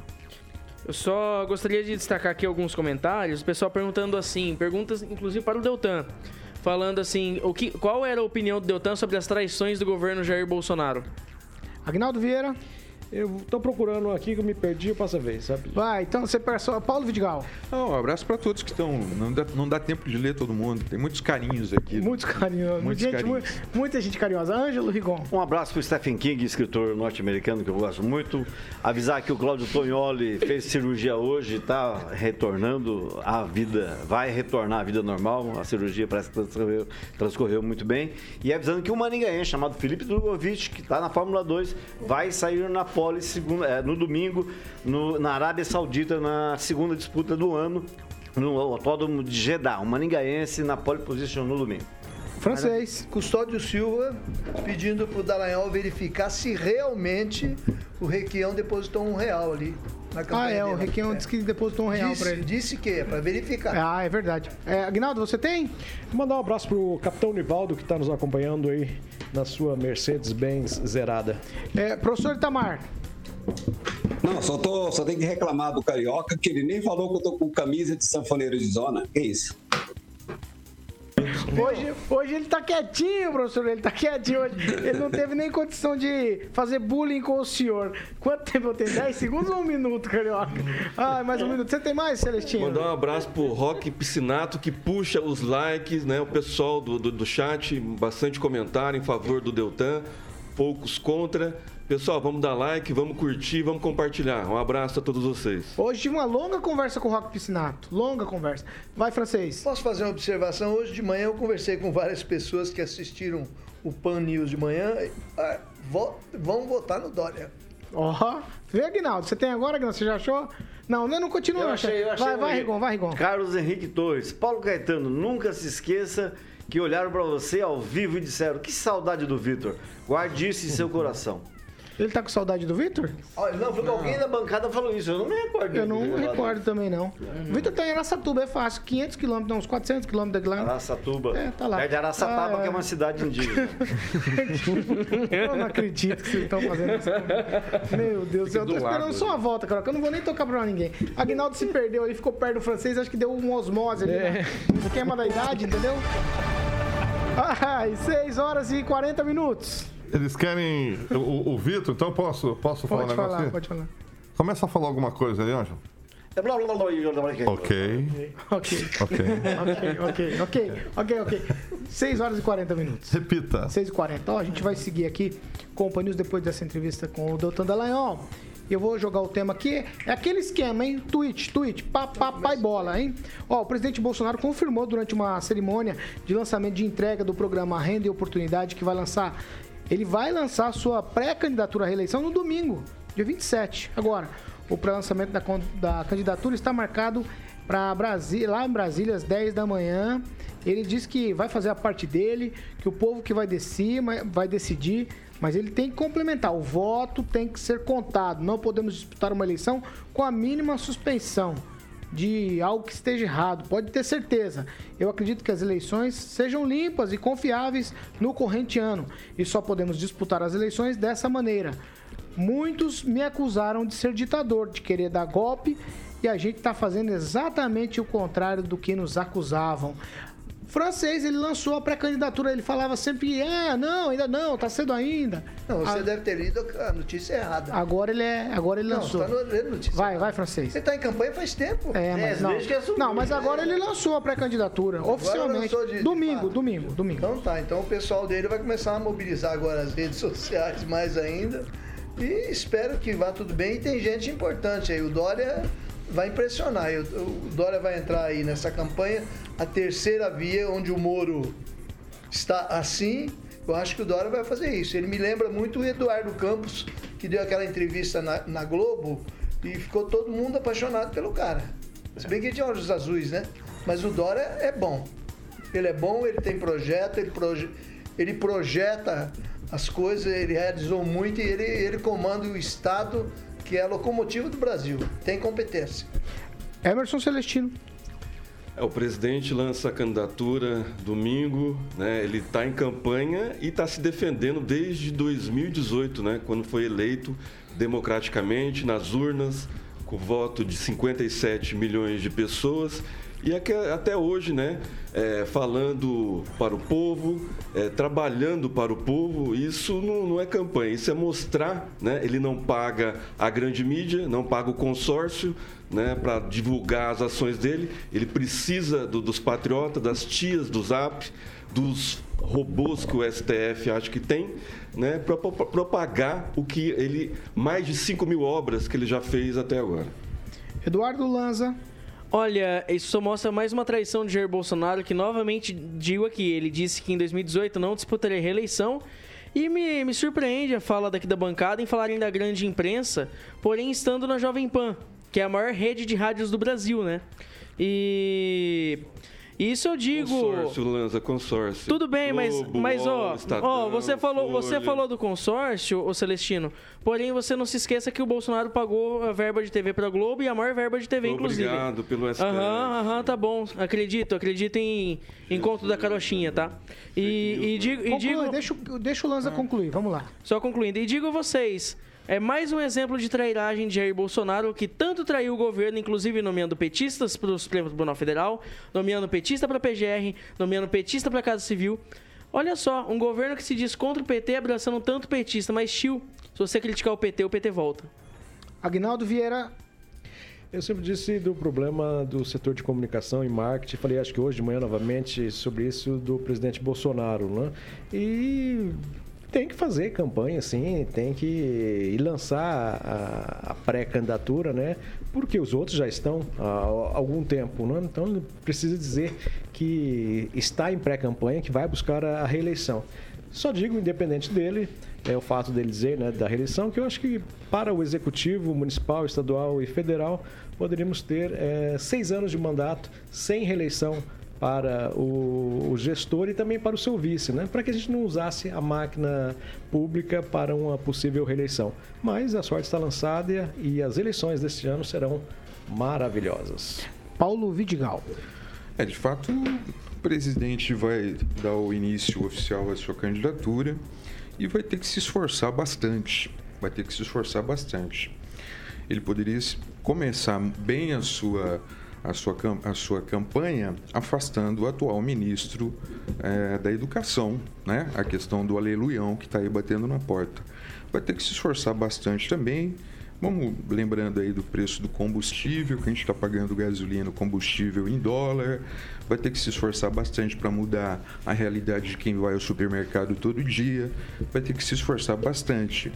Eu só gostaria de destacar aqui alguns comentários, o pessoal perguntando assim, perguntas inclusive para o Deltan, falando assim, o que, qual era a opinião do Deltan sobre as traições do governo Jair Bolsonaro? Agnaldo Vieira. Eu tô procurando aqui que eu me perdi, eu passo a vez, sabe? Vai, então você passou. Paulo Vidigal. Um abraço para todos que estão. Não dá, não dá tempo de ler todo mundo. Tem muitos carinhos aqui. Muitos carinhos. Muitos gente, carinhos. mu- muita gente carinhosa. Ângelo Rigon. Um abraço para o Stephen King, escritor norte-americano que eu gosto muito. Avisar que o Cláudio Tognoli fez cirurgia hoje, está retornando à vida, vai retornar à vida normal. A cirurgia parece que transcorreu, transcorreu muito bem. E avisando que o maningaense chamado Felipe Drogovic, que está na Fórmula 2, vai sair na segunda, é, no domingo no- na Arábia Saudita, na segunda disputa do ano, no Autódromo de Jeddah. O maningaense na pole position no domingo. Francês. Custódio Silva pedindo pro Dallagnol verificar se realmente o Requião depositou um real ali na campanha Ah, é, o dele. Requião disse que depositou um real disse, pra ele. Disse que é pra verificar. Ah, é verdade. É, Agnaldo, você tem? Vou mandar um abraço pro Capitão Nivaldo que está nos acompanhando aí na sua Mercedes-Benz zerada. É, professor Itamar. Não, só, tô, só tenho que reclamar do Carioca, que ele nem falou que eu tô com camisa de sanfoneiro de zona. Que isso? Hoje, hoje ele tá quietinho, professor. Ele tá quietinho hoje. Ele não teve nem condição de fazer bullying com o senhor. Quanto tempo eu tenho? 10 segundos ou um minuto, carioca? Ah, mais um minuto. Você tem mais, Celestino? Mandar um abraço pro Rock Piscinato, que puxa os likes, né? O pessoal do, do, do chat, bastante comentário em favor do Deltan, poucos contra. Pessoal, vamos dar like, vamos curtir, vamos compartilhar. Um abraço a todos vocês. Hoje tive uma longa conversa com o Rock Piscinato. Longa conversa. Vai, francês. Posso fazer uma observação? Hoje de manhã eu conversei com várias pessoas que assistiram o Pan News de manhã. Ah, vão votar no Dória. Ó, vê, Aguinaldo. Você tem agora, Aguinaldo? Você já achou? Não, não, não continua. Eu achei, eu achei vai, vai, Rigon, vai, Rigon. Carlos Henrique Torres. Paulo Caetano, nunca se esqueça que olharam pra você ao vivo e disseram: Que saudade do Vitor. Guarde isso em seu coração. Ele tá com saudade do Vitor? Olha, não, foi que alguém da bancada falou isso. Eu não me recordo. Eu não de- recordo também, não. O Vitor tá em Aracatuba, é fácil. 500 quilômetros, não, uns 400 quilômetros daqui lá. Araçatuba. É, tá lá. Perto de Araçataba, Ah, que é uma cidade indígena. Eu não acredito que vocês estão fazendo isso. Meu Deus do céu, eu tô do esperando lado, só a volta, cara. que Eu não vou nem tocar pra ninguém. Aguinaldo se perdeu ali, ficou perto do francês, acho que deu um osmose ali. É. né? Esquema da idade, entendeu? Ai, 6 horas e 40 minutos. Eles querem o, o Vitor, então posso, posso falar um negócio? falar, pode falar. Começa a falar alguma coisa aí, Ângelo. Ok. Ok. Ok. Ok, ok, ok, ok, ok. 6 horas e 40 minutos. Repita. 6 e 40 Ó, a gente vai seguir aqui com o depois dessa entrevista com o Doutor Dallagnol. Eu vou jogar o tema aqui. É aquele esquema, hein? Tweet, tweet, pá, pá, pá e bola, hein? Ó, o presidente Bolsonaro confirmou durante uma cerimônia de lançamento de entrega do programa Renda e Oportunidade que vai lançar. Ele vai lançar sua pré-candidatura à reeleição no domingo, dia 27. Agora, o pré-lançamento da, da candidatura está marcado para Brasília, lá em Brasília às 10 da manhã. Ele disse que vai fazer a parte dele, que o povo que vai decidir, vai decidir, mas ele tem que complementar. O voto tem que ser contado. Não podemos disputar uma eleição com a mínima suspeição de algo que esteja errado. Pode ter certeza. Eu acredito que as eleições sejam limpas e confiáveis no corrente ano. E só podemos disputar as eleições dessa maneira. Muitos me acusaram de ser ditador, de querer dar golpe, e a gente está fazendo exatamente o contrário do que nos acusavam francês, ele lançou a pré-candidatura, ele falava sempre, ah, não, ainda não, tá cedo ainda. Não, você a... deve ter lido a notícia errada. Agora ele é, agora ele não, lançou. Tá lendo notícia vai, vai, francês. Você tá em campanha faz tempo. É, mas não. não, mas agora ele lançou a pré-candidatura, oficialmente. De, domingo, de domingo, domingo. Então tá, então o pessoal dele vai começar a mobilizar agora as redes sociais mais ainda. E espero que vá tudo bem. E tem gente importante aí. O Dória vai impressionar. O Dória vai entrar aí nessa campanha, a terceira via, onde o Moro está assim. Eu acho que o Dória vai fazer isso. Ele me lembra muito o Eduardo Campos, que deu aquela entrevista na, na Globo e ficou todo mundo apaixonado pelo cara. Se bem que tinha olhos azuis, né? Mas o Dória é bom. Ele é bom, ele tem projeto, ele, proje ele projeta as coisas, ele realizou muito e ele, ele comanda o Estado que é a locomotiva do Brasil. Tem competência. Emerson Celestino. É, o presidente lança a candidatura domingo, né? Ele está em campanha e está se defendendo desde 2018, né? Quando foi eleito democraticamente nas urnas, com voto de 57 milhões de pessoas e até hoje, né, é, falando para o povo, é, trabalhando para o povo, isso não, não, é campanha, isso é mostrar, né? Ele não paga a grande mídia, não paga o consórcio, né, para divulgar as ações dele. Ele precisa do, dos patriotas, das tias do Zap, dos robôs que o STF acha que tem, né, para propagar o que ele mais de 5 mil obras que ele já fez até agora. Eduardo Lanza. Olha, isso só mostra mais uma traição de Jair Bolsonaro, que novamente digo aqui, ele disse que em 2018 não disputaria reeleição. E me, me surpreende a fala daqui da bancada em falarem da grande imprensa, porém estando na Jovem Pan, que é a maior rede de rádios do Brasil, né? E isso eu digo. Consórcio, Lanza, consórcio. Tudo bem, Globo, mas, mas ó, Estadão, ó, você falou, você falou do consórcio, o Celestino. Porém, você não se esqueça que o Bolsonaro pagou a verba de TV para Globo e a maior verba de TV, Obrigado inclusive. Obrigado pelo STF. Aham, aham, tá bom. Acredito, acredito em encontro da carochinha, tá? E, e digo, e digo... Deixa, deixa o Lanza ah. concluir, vamos lá. Só concluindo. E digo a vocês, é mais um exemplo de trairagem de Jair Bolsonaro, que tanto traiu o governo, inclusive nomeando petistas para o Supremo Tribunal Federal, nomeando petista para a PGR, nomeando petista para a Casa Civil. Olha só, um governo que se diz contra o PT, abraçando tanto petista, mas tio, se você criticar o PT, o PT volta. Agnaldo Vieira. Eu sempre disse do problema do setor de comunicação e marketing. Falei, acho que hoje de manhã novamente sobre isso do presidente Bolsonaro, né? E tem que fazer campanha, sim, tem que lançar a, a pré-candidatura, né? Porque os outros já estão há algum tempo, né? Então precisa dizer que está em pré-campanha, que vai buscar a, a reeleição. Só digo, independente dele, é o fato dele dizer, né, da reeleição, que eu acho que para o executivo municipal, estadual e federal poderíamos ter é, seis anos de mandato sem reeleição para o, o, gestor e também para o seu vice, né? para que a gente não usasse a máquina pública para uma possível reeleição. Mas a sorte está lançada e as eleições deste ano serão maravilhosas. Paulo Vidigal. É, de fato, o presidente vai dar o início oficial à sua candidatura e vai ter que se esforçar bastante. Vai ter que se esforçar bastante. Ele poderia começar bem a sua a sua, a sua campanha afastando o atual ministro é, da Educação, né? a questão do aleluião que está aí batendo na porta. Vai ter que se esforçar bastante também. Vamos lembrando aí do preço do combustível, que a gente está pagando gasolina, combustível em dólar. Vai ter que se esforçar bastante para mudar a realidade de quem vai ao supermercado todo dia. Vai ter que se esforçar bastante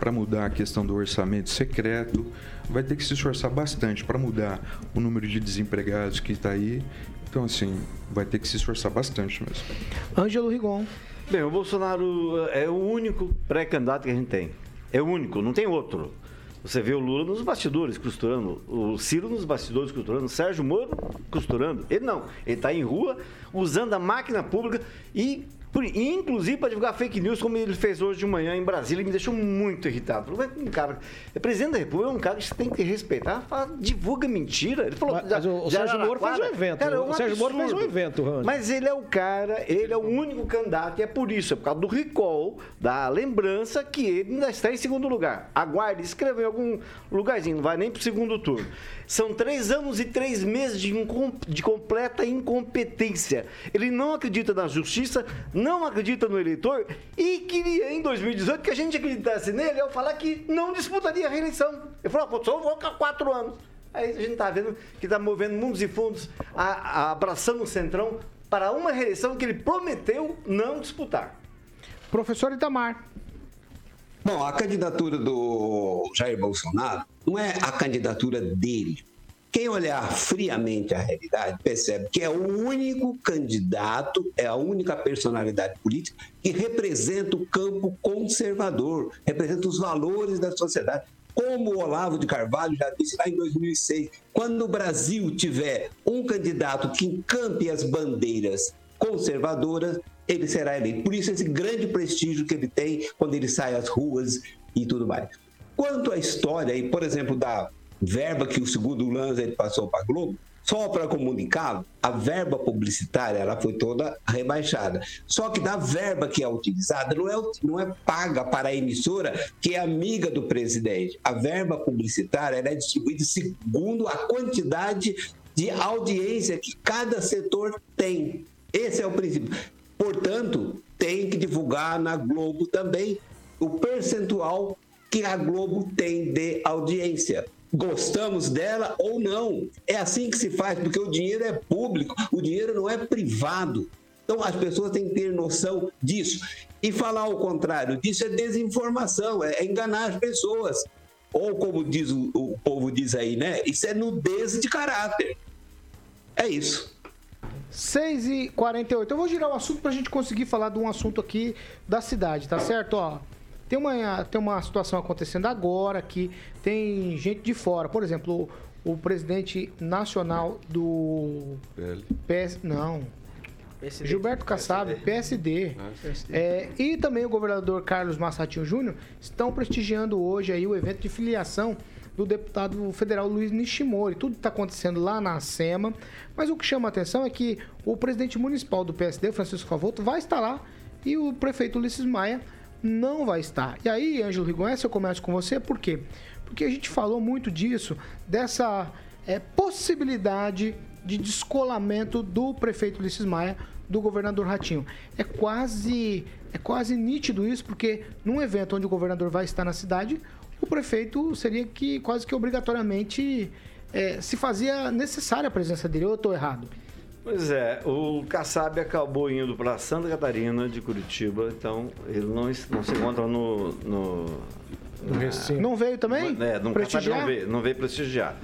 para mudar a questão do orçamento secreto, vai ter que se esforçar bastante para mudar o número de desempregados que está aí. Então, assim, vai ter que se esforçar bastante mesmo. Ângelo Rigon. Bem, o Bolsonaro é o único pré-candidato que a gente tem. É o único, não tem outro. Você vê o Lula nos bastidores costurando, o Ciro nos bastidores costurando, o Sérgio Moro costurando. Ele não, ele está em rua usando a máquina pública e por- inclusive para divulgar fake news, como ele fez hoje de manhã em Brasília, me deixou muito irritado. Falou, "Mas, um cara, é presidente da República, é um cara que você tem que respeitar, fala, divulga mentira. Ele falou, Mas- mas o- o de Sérgio Moro fez um evento. Cara, é O Sérgio Moro fez um evento, Rani. Mas ele é o cara, ele é o único candidato, e é por isso, é por causa do recall, da lembrança, que ele ainda está em segundo lugar. Aguarde, escreva em algum lugarzinho, não vai nem para o segundo turno. São três anos e três meses de, de completa incompetência. Ele não acredita na justiça, não acredita no eleitor e queria, em 2018, que a gente acreditasse nele ao falar que não disputaria a reeleição. Ele falou, pô, só vou ficar quatro anos. Aí a gente está vendo que está movendo mundos e fundos, a- a- abraçando o Centrão para uma reeleição que ele prometeu não disputar. Professor Itamar. Bom, a candidatura do Jair Bolsonaro não é a candidatura dele. Quem olhar friamente a realidade percebe que é o único candidato, é a única personalidade política que representa o campo conservador, representa os valores da sociedade. Como o Olavo de Carvalho já disse lá em 2006, quando o Brasil tiver um candidato que encampe as bandeiras conservadoras, ele será eleito. Por isso, esse grande prestígio que ele tem quando ele sai às ruas e tudo mais. Quanto à história, e, por exemplo, da verba que o segundo Lanza ele passou para a Globo, só para comunicá-lo, a verba publicitária ela foi toda rebaixada. Só que da verba que é utilizada, não é, não é paga para a emissora que é amiga do presidente. A verba publicitária é distribuída segundo a quantidade de audiência que cada setor tem. Esse é o princípio. Portanto, tem que divulgar na Globo também o percentual que a Globo tem de audiência. Gostamos dela ou não. É assim que se faz, porque o dinheiro é público, o dinheiro não é privado. Então as pessoas têm que ter noção disso. E falar o contrário disso é desinformação, é enganar as pessoas. Ou como diz o, o povo diz aí, né? Isso é nudez de caráter. É isso. 6 e 48 Eu vou girar o assunto pra gente conseguir falar de um assunto aqui da cidade, tá certo? Ó, tem uma, tem uma situação acontecendo agora que tem gente de fora. Por exemplo, o, o presidente nacional do PS. Não. Gilberto Kassab, PSD. É, e também o governador Carlos Massatinho Júnior estão prestigiando hoje aí o evento de filiação do deputado federal Luiz Nishimori. Tudo está acontecendo lá na SEMA, mas o que chama a atenção é que o presidente municipal do PSD, Francisco Favoto, vai estar lá e o prefeito Ulisses Maia não vai estar. E aí, Ângelo Rigon, essa eu começo com você, por quê? Porque a gente falou muito disso, dessa é, possibilidade de descolamento do prefeito Ulisses Maia do governador Ratinho. É quase, é quase nítido isso, porque num evento onde o governador vai estar na cidade, o prefeito seria que quase que obrigatoriamente é, se fazia necessária a presença dele. Ou eu estou errado? Pois é, o Kassab acabou indo para Santa Catarina de Curitiba, então ele não, não se encontra no. no, na- Não veio também? É, não, não veio, não veio prestigiar.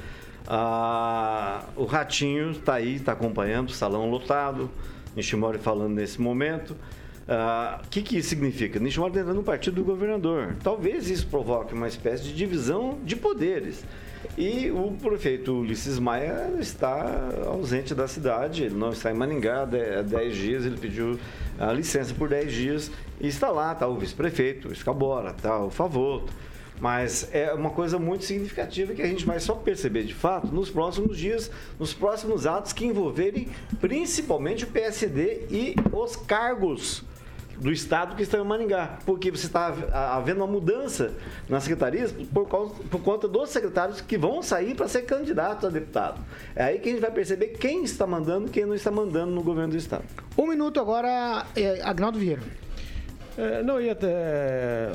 Ah, o Ratinho está aí, está acompanhando, salão lotado, Nishimori falando nesse momento. Ah, O que, que isso significa? Nishimori está entrando no partido do governador. Talvez isso provoque uma espécie de divisão de poderes. E o prefeito Ulisses Maia está ausente da cidade, ele não está em Maningá há de- há 10 dias, ele pediu a licença por 10 dias. E está lá, está o vice-prefeito, o Escabora, está o Favoto. Mas é uma coisa muito significativa que a gente vai só perceber de fato nos próximos dias, nos próximos atos que envolverem principalmente o PSD e os cargos do Estado que estão em Maningá. Porque você está havendo uma mudança nas secretarias por, causa- por conta dos secretários que vão sair para ser candidatos a deputado. É aí que a gente vai perceber quem está mandando e quem não está mandando no governo do Estado. Um minuto agora, é, Agnaldo Vieira. É, não, ia até.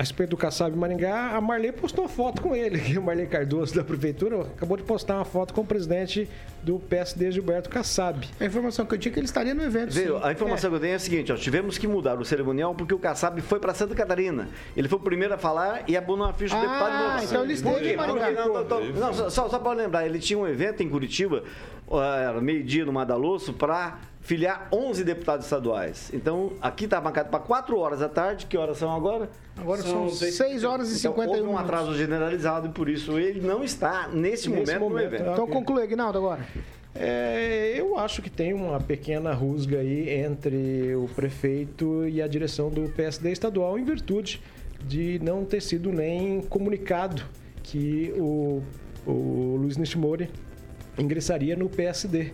A respeito do Kassab Maringá, a Marley postou uma foto com ele, o Marley Cardoso da Prefeitura acabou de postar uma foto com o presidente do PSD, Gilberto Kassab. A informação que eu tinha é que ele estaria no evento. Veio, sim. a informação que eu tenho é a seguinte: ó, tivemos que mudar o cerimonial porque o Kassab foi para Santa Catarina. Ele foi o primeiro a falar e abonou a ficha do Ah, deputado. então ele esteve em Maringá. Porque- não, não, não, não, só, só para lembrar, ele tinha um evento em Curitiba era meio-dia no Madalosso, para filiar 11 deputados estaduais. Então, aqui está marcado para 4 horas da tarde. Que horas são agora? Agora são 6 horas e então, 51 houve um minutos. atraso generalizado e por isso ele não está nesse, Nesse momento, no momento, evento. Então conclui, Aguinaldo, agora. É, eu acho que tem uma pequena rusga aí entre o prefeito e a direção do PSD estadual, em virtude de não ter sido nem comunicado que o, o Luiz Nishimori ingressaria no PSD.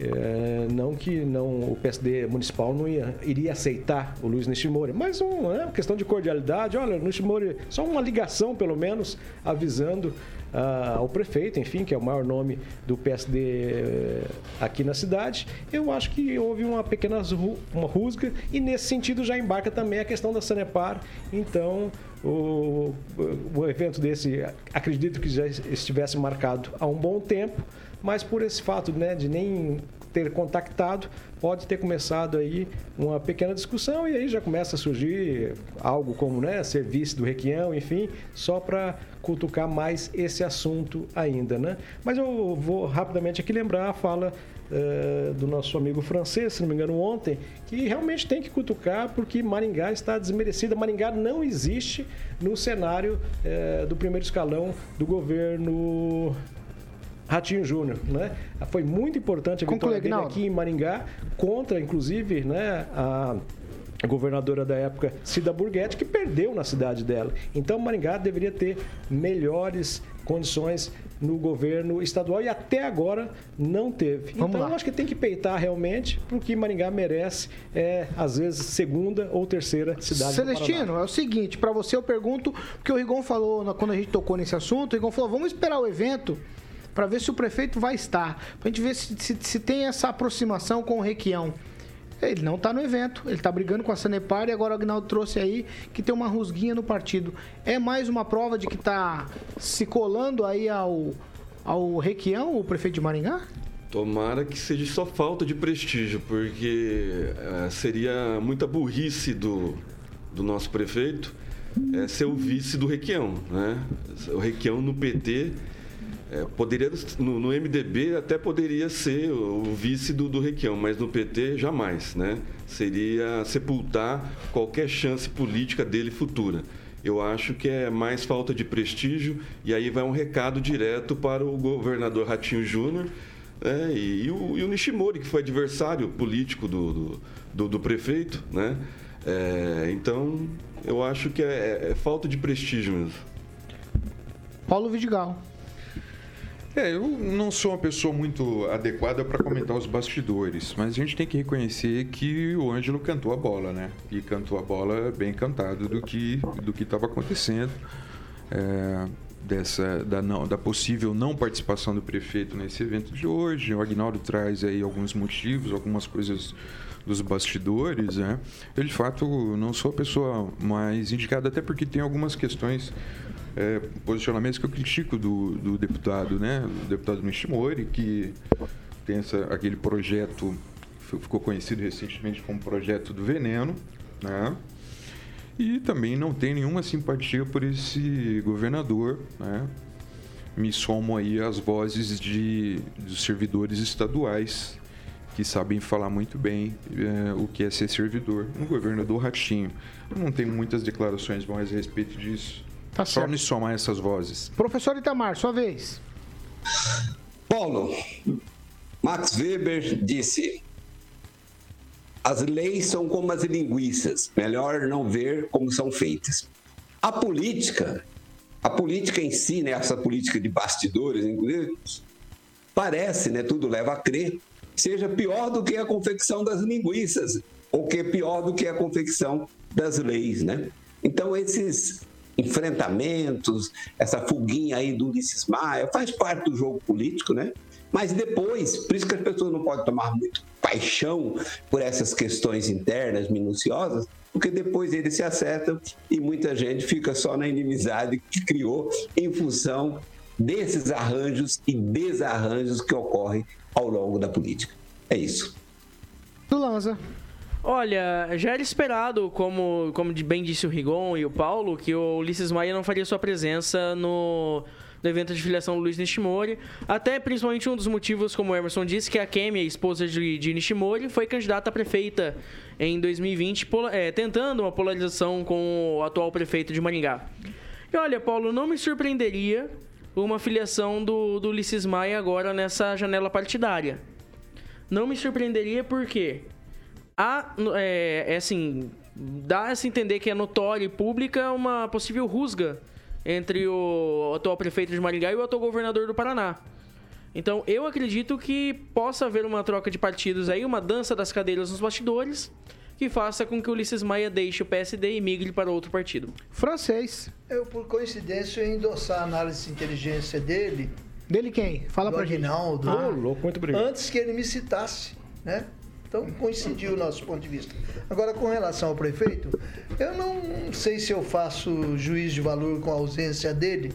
É, não que não, o PSD municipal não ia, iria aceitar o Luiz Nishimori, mas um, é uma questão de cordialidade. Olha, Nishimori, só uma ligação pelo menos avisando ah, ao prefeito, enfim, que é o maior nome do PSD eh, aqui na cidade. Eu acho que houve uma pequena uma rusga e nesse sentido já embarca também a questão da Sanepar. Então, o, o evento desse, acredito que já estivesse marcado há um bom tempo, mas por esse fato né, de nem ter contactado, pode ter começado aí uma pequena discussão e aí já começa a surgir algo como né, ser vice do Requião, enfim, só para cutucar mais esse assunto ainda, né? Mas eu vou rapidamente aqui lembrar a fala eh, do nosso amigo francês, se não me engano, ontem, que realmente tem que cutucar porque Maringá está desmerecida. Maringá não existe no cenário eh, do primeiro escalão do governo Ratinho Júnior, né? Foi muito importante a Conclui, vitória dele aqui em Maringá, contra, inclusive, né, a governadora da época, Cida Burguetti, que perdeu na cidade dela. Então, Maringá deveria ter melhores condições no governo estadual e até agora não teve. Vamos então, lá. eu acho que tem que peitar realmente, porque Maringá merece, é, às vezes, segunda ou terceira cidade. Celestino, é o seguinte, pra você eu pergunto, porque o Rigon falou, quando a gente tocou nesse assunto, o Rigon falou, vamos esperar o evento pra ver se o prefeito vai estar, pra gente ver se, se, se tem essa aproximação com o Requião. Ele não tá no evento, ele tá brigando com a Sanepar e agora o Agnaldo trouxe aí que tem uma rusguinha no partido. É mais uma prova de que tá se colando aí ao, ao Requião, o prefeito de Maringá? Tomara que seja só falta de prestígio, porque eh, seria muita burrice do, do nosso prefeito eh, ser o vice do Requião. Né? O Requião no PT eh, poderia, no, no MDB até poderia ser o, o vice do, do Requião, mas no PT jamais. Né? Seria sepultar qualquer chance política dele futura. Eu acho que é mais falta de prestígio e aí vai um recado direto para o governador Ratinho Júnior é, e, e o, e o Nishimori, que foi adversário político do, do, do- do prefeito, né? É, então, eu acho que é, é falta de prestígio mesmo. Paulo Vidigal. É, eu não sou uma pessoa muito adequada para comentar os bastidores, mas a gente tem que reconhecer que o Ângelo cantou a bola, né? E cantou a bola bem cantado do que do que estava acontecendo, é, dessa da não da possível não participação do prefeito nesse evento de hoje. O Agnaldo traz aí alguns motivos, algumas coisas dos bastidores, né? Eu de fato não sou a pessoa mais indicada, até porque tem algumas questões é, posicionamentos que eu critico do, do deputado, né? Do deputado Nishimori, que tem essa, aquele projeto, ficou conhecido recentemente como projeto do veneno, né? E também não tem nenhuma simpatia por esse governador, né? Me somo aí às vozes de, dos servidores estaduais que sabem falar muito bem é, o que é ser servidor. Um governador ratinho. Eu não tenho muitas declarações mais a respeito disso. Tá me somar essas vozes. Professor Itamar, sua vez. Paulo, Max Weber disse: as leis são como as linguiças, melhor não ver como são feitas. A política, a política em si, né, essa política de bastidores, inclusive, parece, né, tudo leva a crer, seja pior do que a confecção das linguiças, ou que é pior do que a confecção das leis, né? Então esses enfrentamentos, essa fuguinha aí do Ulisses Maia, faz parte do jogo político, né? Mas depois, por isso que as pessoas não podem tomar muito paixão por essas questões internas, minuciosas, porque depois eles se acertam e muita gente fica só na inimizade que criou em função desses arranjos e desarranjos que ocorrem ao longo da política. É isso. Do Lanza. Olha, já era esperado, como, como bem disse o Rigon e o Paulo, que o Ulisses Maia não faria sua presença no, no evento de filiação do Luiz Nishimori. Até principalmente um dos motivos, como o Emerson disse, que a Kemi, a esposa de, de Nishimori, foi candidata a prefeita em 2020, pola- é, tentando uma polarização com o atual prefeito de Maringá. E olha, Paulo, não me surpreenderia uma filiação do, do Ulisses Maia agora nessa janela partidária. Não me surpreenderia porque há, é, é assim, dá a se entender que é notória e pública uma possível rusga entre o atual prefeito de Maringá e o atual governador do Paraná. Então, eu acredito que possa haver uma troca de partidos aí, uma dança das cadeiras nos bastidores, que faça com que o Ulisses Maia deixe o PSD e migre para outro partido. Francês. Eu, por coincidência, ia endossar a análise de inteligência dele. Dele quem? Fala do pra gente. Aguinaldo. Ah, louco, muito obrigado. Antes que ele me citasse, né? Então coincidiu o nosso ponto de vista. Agora, com relação ao prefeito, eu não sei se eu faço juiz de valor com a ausência dele,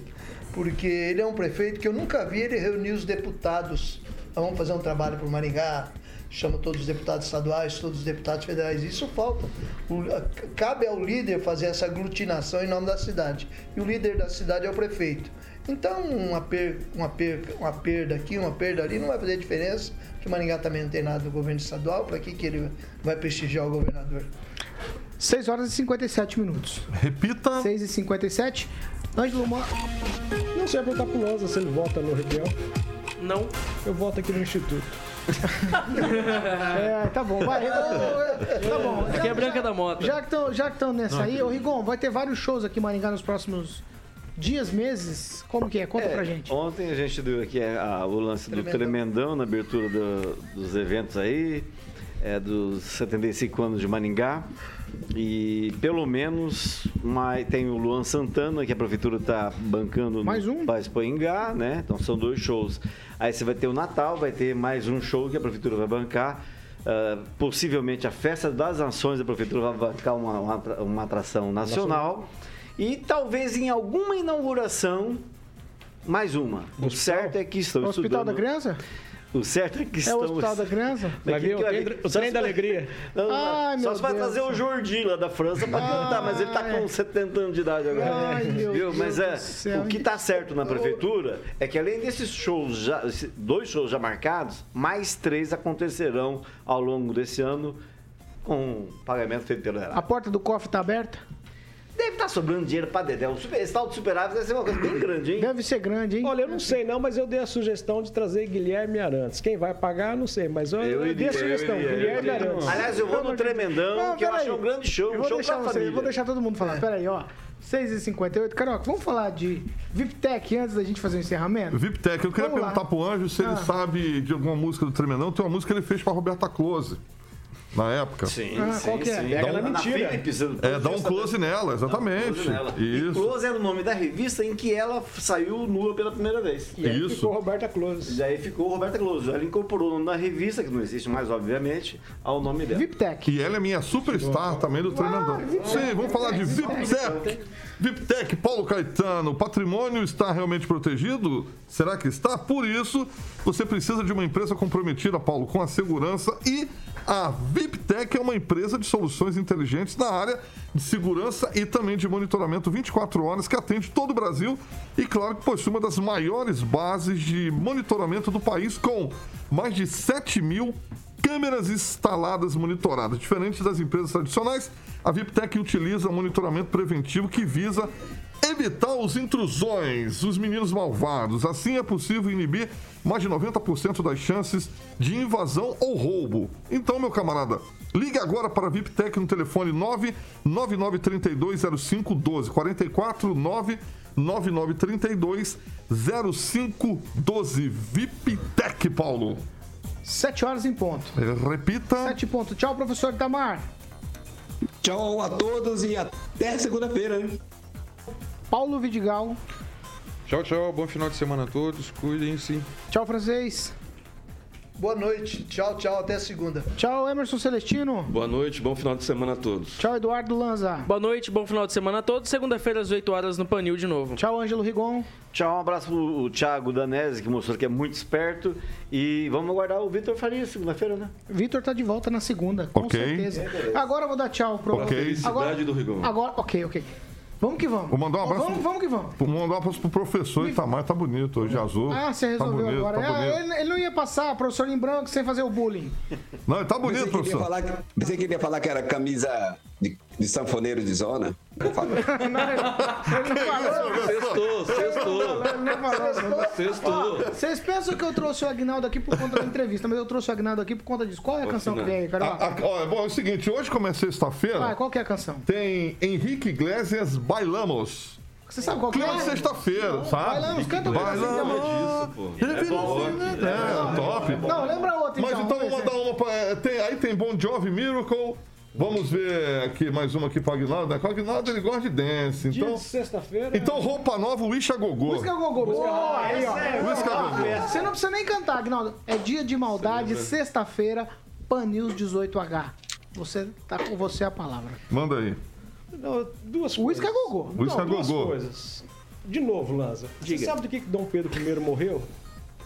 porque ele é um prefeito que eu nunca vi ele reunir os deputados. "Ah, Vamos fazer um trabalho para o Maringá, chama todos os deputados estaduais, todos os deputados federais. Isso falta. O- cabe ao líder fazer essa aglutinação em nome da cidade. E o líder da cidade é o prefeito. Então, uma, per, uma, per, uma perda aqui, uma perda ali, não vai fazer diferença, porque Maringá também não tem nada do governo estadual, para que, que ele vai prestigiar o governador? 6 horas e 57 minutos. Repita. 6 e 57. Ângelo Mo... Não sei perguntar pro Lanza se ele vota no Requião. Não. Eu voto aqui no Instituto. É, tá bom, vai. Tá bom. Aqui é Branca da Mota. Já que estão nessa Não, aí, aqui- ô Rigon, vai ter vários shows aqui em Maringá nos próximos dias, meses. Como que é? Conta É, pra gente. Ontem a gente deu aqui a- o lance do Tremendão. Tremendão na abertura do- dos eventos aí, é, dos 75 anos de Maringá. E pelo menos mais, tem o Luan Santana, que a prefeitura está bancando Mais um? para Expoingá, né? Então são dois shows. Aí você vai ter o Natal, vai ter mais um show que a prefeitura vai bancar. Ah, possivelmente a Festa das Nações, a prefeitura vai bancar uma, uma, uma atração nacional. E talvez em alguma inauguração, mais uma. O certo é que estão O Hospital estudando... da Criança? O certo é que É estamos... o Hospital da Criança? Vai vir o trem- o trem da alegria. Não, não, Ai, só meu se vai Deus trazer o. Jordi lá da França para cantar, mas ele tá com 70 anos de idade agora. Ai, meu Viu? Mas Deus é, do céu. o que tá certo na prefeitura é que além desses shows, já, dois shows já marcados, mais três acontecerão ao longo desse ano com pagamento feito pelo Heraldo. A porta do cofre tá aberta? Deve estar sobrando dinheiro para Dedé. O super- Esse tal de superávit deve ser uma coisa bem grande, hein? Deve ser grande, hein? Olha, eu não sei não, mas eu dei a sugestão de trazer Guilherme Arantes. Quem vai pagar, não sei, mas eu, eu dei a sugestão, Guilherme Arantes. Aliás, eu vou no Tremendão, Não, que eu peraí. achei um grande show, Eu vou show deixar você, eu vou deixar todo mundo falar. Pera aí, ó. 6h58. Caroca, vamos falar de VIPTEC antes da gente fazer o encerramento? VIPTEC, eu queria Vamos lá. perguntar pro Anjo se ele Ah. sabe de alguma música do Tremendão. Tem uma música que ele fez pra Roberta Close. Na época. Sim, Ah, qual que é? Pega Dá na um- mentira. É, dá um close nela, exatamente. Close nela. Isso. E Close era o nome da revista em que ela saiu nua pela primeira vez. E aí Isso. ficou Roberta Close. E aí ficou Roberta Close. Ela incorporou o nome da revista, que não existe mais, obviamente, ao nome dela. VIPTEC. E ela é minha superstar também do Tremendão. Sim, vamos falar de VIPTEC. VIPTEC, Paulo Caetano, o patrimônio está realmente protegido? Será que está? Por isso, você precisa de uma empresa comprometida, Paulo, com a segurança e a VIPTEC é uma empresa de soluções inteligentes na área de segurança e também de monitoramento 24 horas que atende todo o Brasil e, claro, que possui uma das maiores bases de monitoramento do país com mais de 7 mil câmeras instaladas monitoradas. Diferente das empresas tradicionais, a VIPTEC utiliza monitoramento preventivo que visa evitar os intrusões, os meninos malvados. Assim é possível inibir mais de 90% das chances de invasão ou roubo. Então, meu camarada, ligue agora para a VIPTEC no telefone 999320512 44 99932 0512 VIPTEC, Paulo. 7 horas em ponto. Repita. 7 ponto. Tchau, professor Itamar. Tchau a todos e até segunda-feira. Paulo Vidigal. Tchau, tchau. Bom final de semana a todos. Cuidem-se. Tchau, francês. Boa noite. Tchau, tchau. Até segunda. Tchau, Emerson Celestino. Boa noite, bom final de semana a todos. Tchau, Eduardo Lanza. Boa noite, bom final de semana a todos. Segunda-feira às 8 horas no Panil de novo. Tchau, Ângelo Rigon. Tchau, um abraço pro Thiago Danese, que mostrou que é muito esperto. E vamos aguardar o Vitor Faria segunda-feira, né? Vitor tá de volta na segunda, com Ok. certeza. Agora eu vou dar tchau pro. Ok. Agora, Cidade do Rigon. agora, ok, ok. Vamos que vamos. Vou mandar um abraço. Vamos, vamos que vamos. Vou mandar um abraço pro professor Itamar, tá bonito hoje, azul. Ah, você resolveu tá bonito, agora. Tá Ah, bonito. ele, ele não ia passar, professor em branco, sem fazer o bullying. Não, tá bonito, Pensei que, ele ia professor. falar, que- pensei que ele ia falar que era camisa de, de sanfoneiro de zona. Sextou, sextou. Ele não falou. Sextou. Ó, Vocês pensam que eu trouxe o Agnaldo aqui por conta da entrevista, mas eu trouxe o Agnaldo aqui por conta disso. Qual é a canção que vem aí, Carioca? A- a- ó, bom, é o seguinte, hoje como é sexta-feira, Vai, qual que é a canção? tem Henrique Iglesias Bailamos. Você sabe qual que é? sexta-feira, sabe? Bailamos, canta um pedacinho, Bailamos. É, top. Não, lembra outra Mas então. então vamos vou mandar uma pra. é, Tem, aí tem Bon Jovi Miracle. Vamos ver aqui mais uma aqui pro Aguinaldo. né? Com o Aguinaldo ele gosta de dance. Dia Então, de sexta-feira. então roupa nova, Wish a Gogô. Gogô. Boa, aí, ó. Música Ó, Gogô. Você não precisa nem cantar, Agnaldo. É dia de maldade, sexta-feira, Pan News 18H. Você tá com você a palavra. Manda aí. Não, duas coisas. A gogô. Uísque a Não, duas gogô. coisas. De novo, Lanza. Diga. Você sabe do que que Dom Pedro I morreu?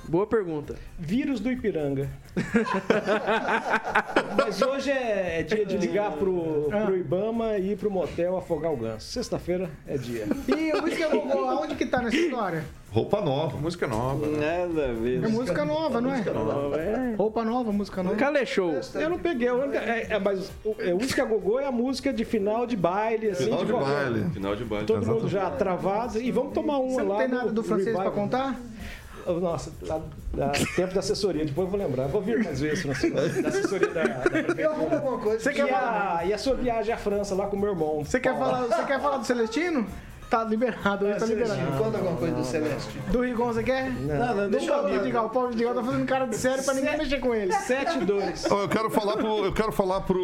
Boa pergunta. Vírus do Ipiranga. Mas hoje é, é dia de ligar pro, pro Ibama e ir pro motel afogar o ganso. Sexta-feira é dia. E a Gogô, aonde que tá nessa história? Roupa nova. Música nova. né? Nada a ver. É música nova, não é? Nova, é. Roupa nova, música nova. Calê Show. Eu não peguei. única- É, é, mas o é, Whisky a Gogô é a música de final de baile, assim. Final de qualquer- baile. Final de baile. Todo mundo já travado. E vamos tomar uma Você não lá. tem nada do francês pra contar? Nossa, lá, lá, tempo da assessoria, depois eu vou lembrar. Vou vir mais vezes na da assessoria da, da Eu arrumo alguma coisa. Você e, quer falar? a, e a sua viagem à França lá com o meu irmão. Você quer falar, você quer falar do Celestino? Tá liberado, hoje tá liberado. Me conta alguma coisa do Celeste. Do Rigon, você quer? Não, não, Do deixa eu Vidigal. O Paulo Vidigal tá fazendo cara de sério pra ninguém mexer com ele. 7-2. Ó, Eu quero falar pro, eu quero falar pro,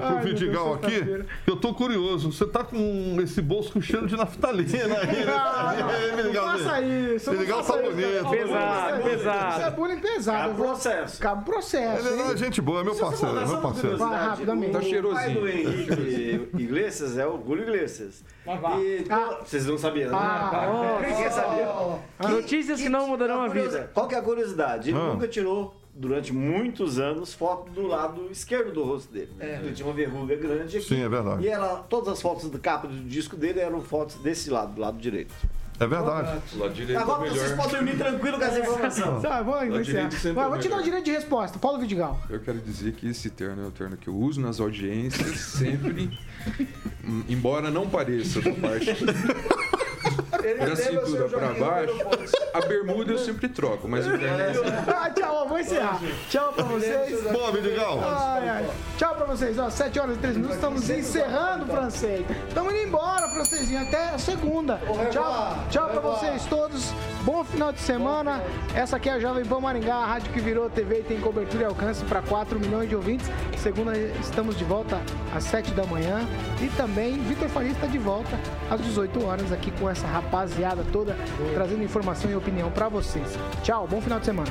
pro Ai, Vidigal Deus, aqui. Eu tô curioso. Você tá com esse bolso com cheiro de naftalina aí, né? Não, não, Vidigal, não faça isso. não Vidigal tá bonito. Pesado, Isso é- pesado. Isso é bullying pesado. Cabe processo. Cabe processo. Ele é gente boa, é meu parceiro, é meu parceiro. Vai rapidamente. Tá O pai do cheirosinho. Henrique Iglesias é o Julio Iglesias. E Ah. Vocês não sabiam, né? Ah, Ninguém sabia. Notícias que não mudarão a vida. Qual que é a curiosidade? Ele Ah. nunca tirou, durante muitos anos, foto do lado esquerdo do rosto dele. Ele tinha uma verruga grande aqui. Sim, é verdade. E ela, todas as fotos da capa do disco dele eram fotos desse lado, do lado direito. É verdade. É Agora melhor. vocês podem dormir tranquilo com essa informação. Tá, vou Vai, é vou te dar o melhor. direito de resposta. Paulo Vidigal. Eu quero dizer que esse terno é o terno que eu uso nas audiências sempre, embora não pareça da parte da cintura para baixo, a bermuda eu sempre troco, mas o terno é Ah, tchau, vou encerrar. Tchau pra vocês. Boa, Vidigal. Ai, ai. Tchau pra vocês. Ó, 7 horas e 3 minutos. Estamos encerrando, francês. Estamos indo embora, francesinho. Até a segunda. Tchau, tchau pra vocês todos. Bom final de semana. Essa aqui é a Jovem Pan Maringá, a rádio que virou TV e tem cobertura e alcance para 4 milhões de ouvintes. Segunda, estamos de volta às 7 da manhã. E também, Vitor Faria está de volta às 18 horas aqui com essa rapaziada toda, trazendo informação e opinião para vocês. Tchau, bom final de semana.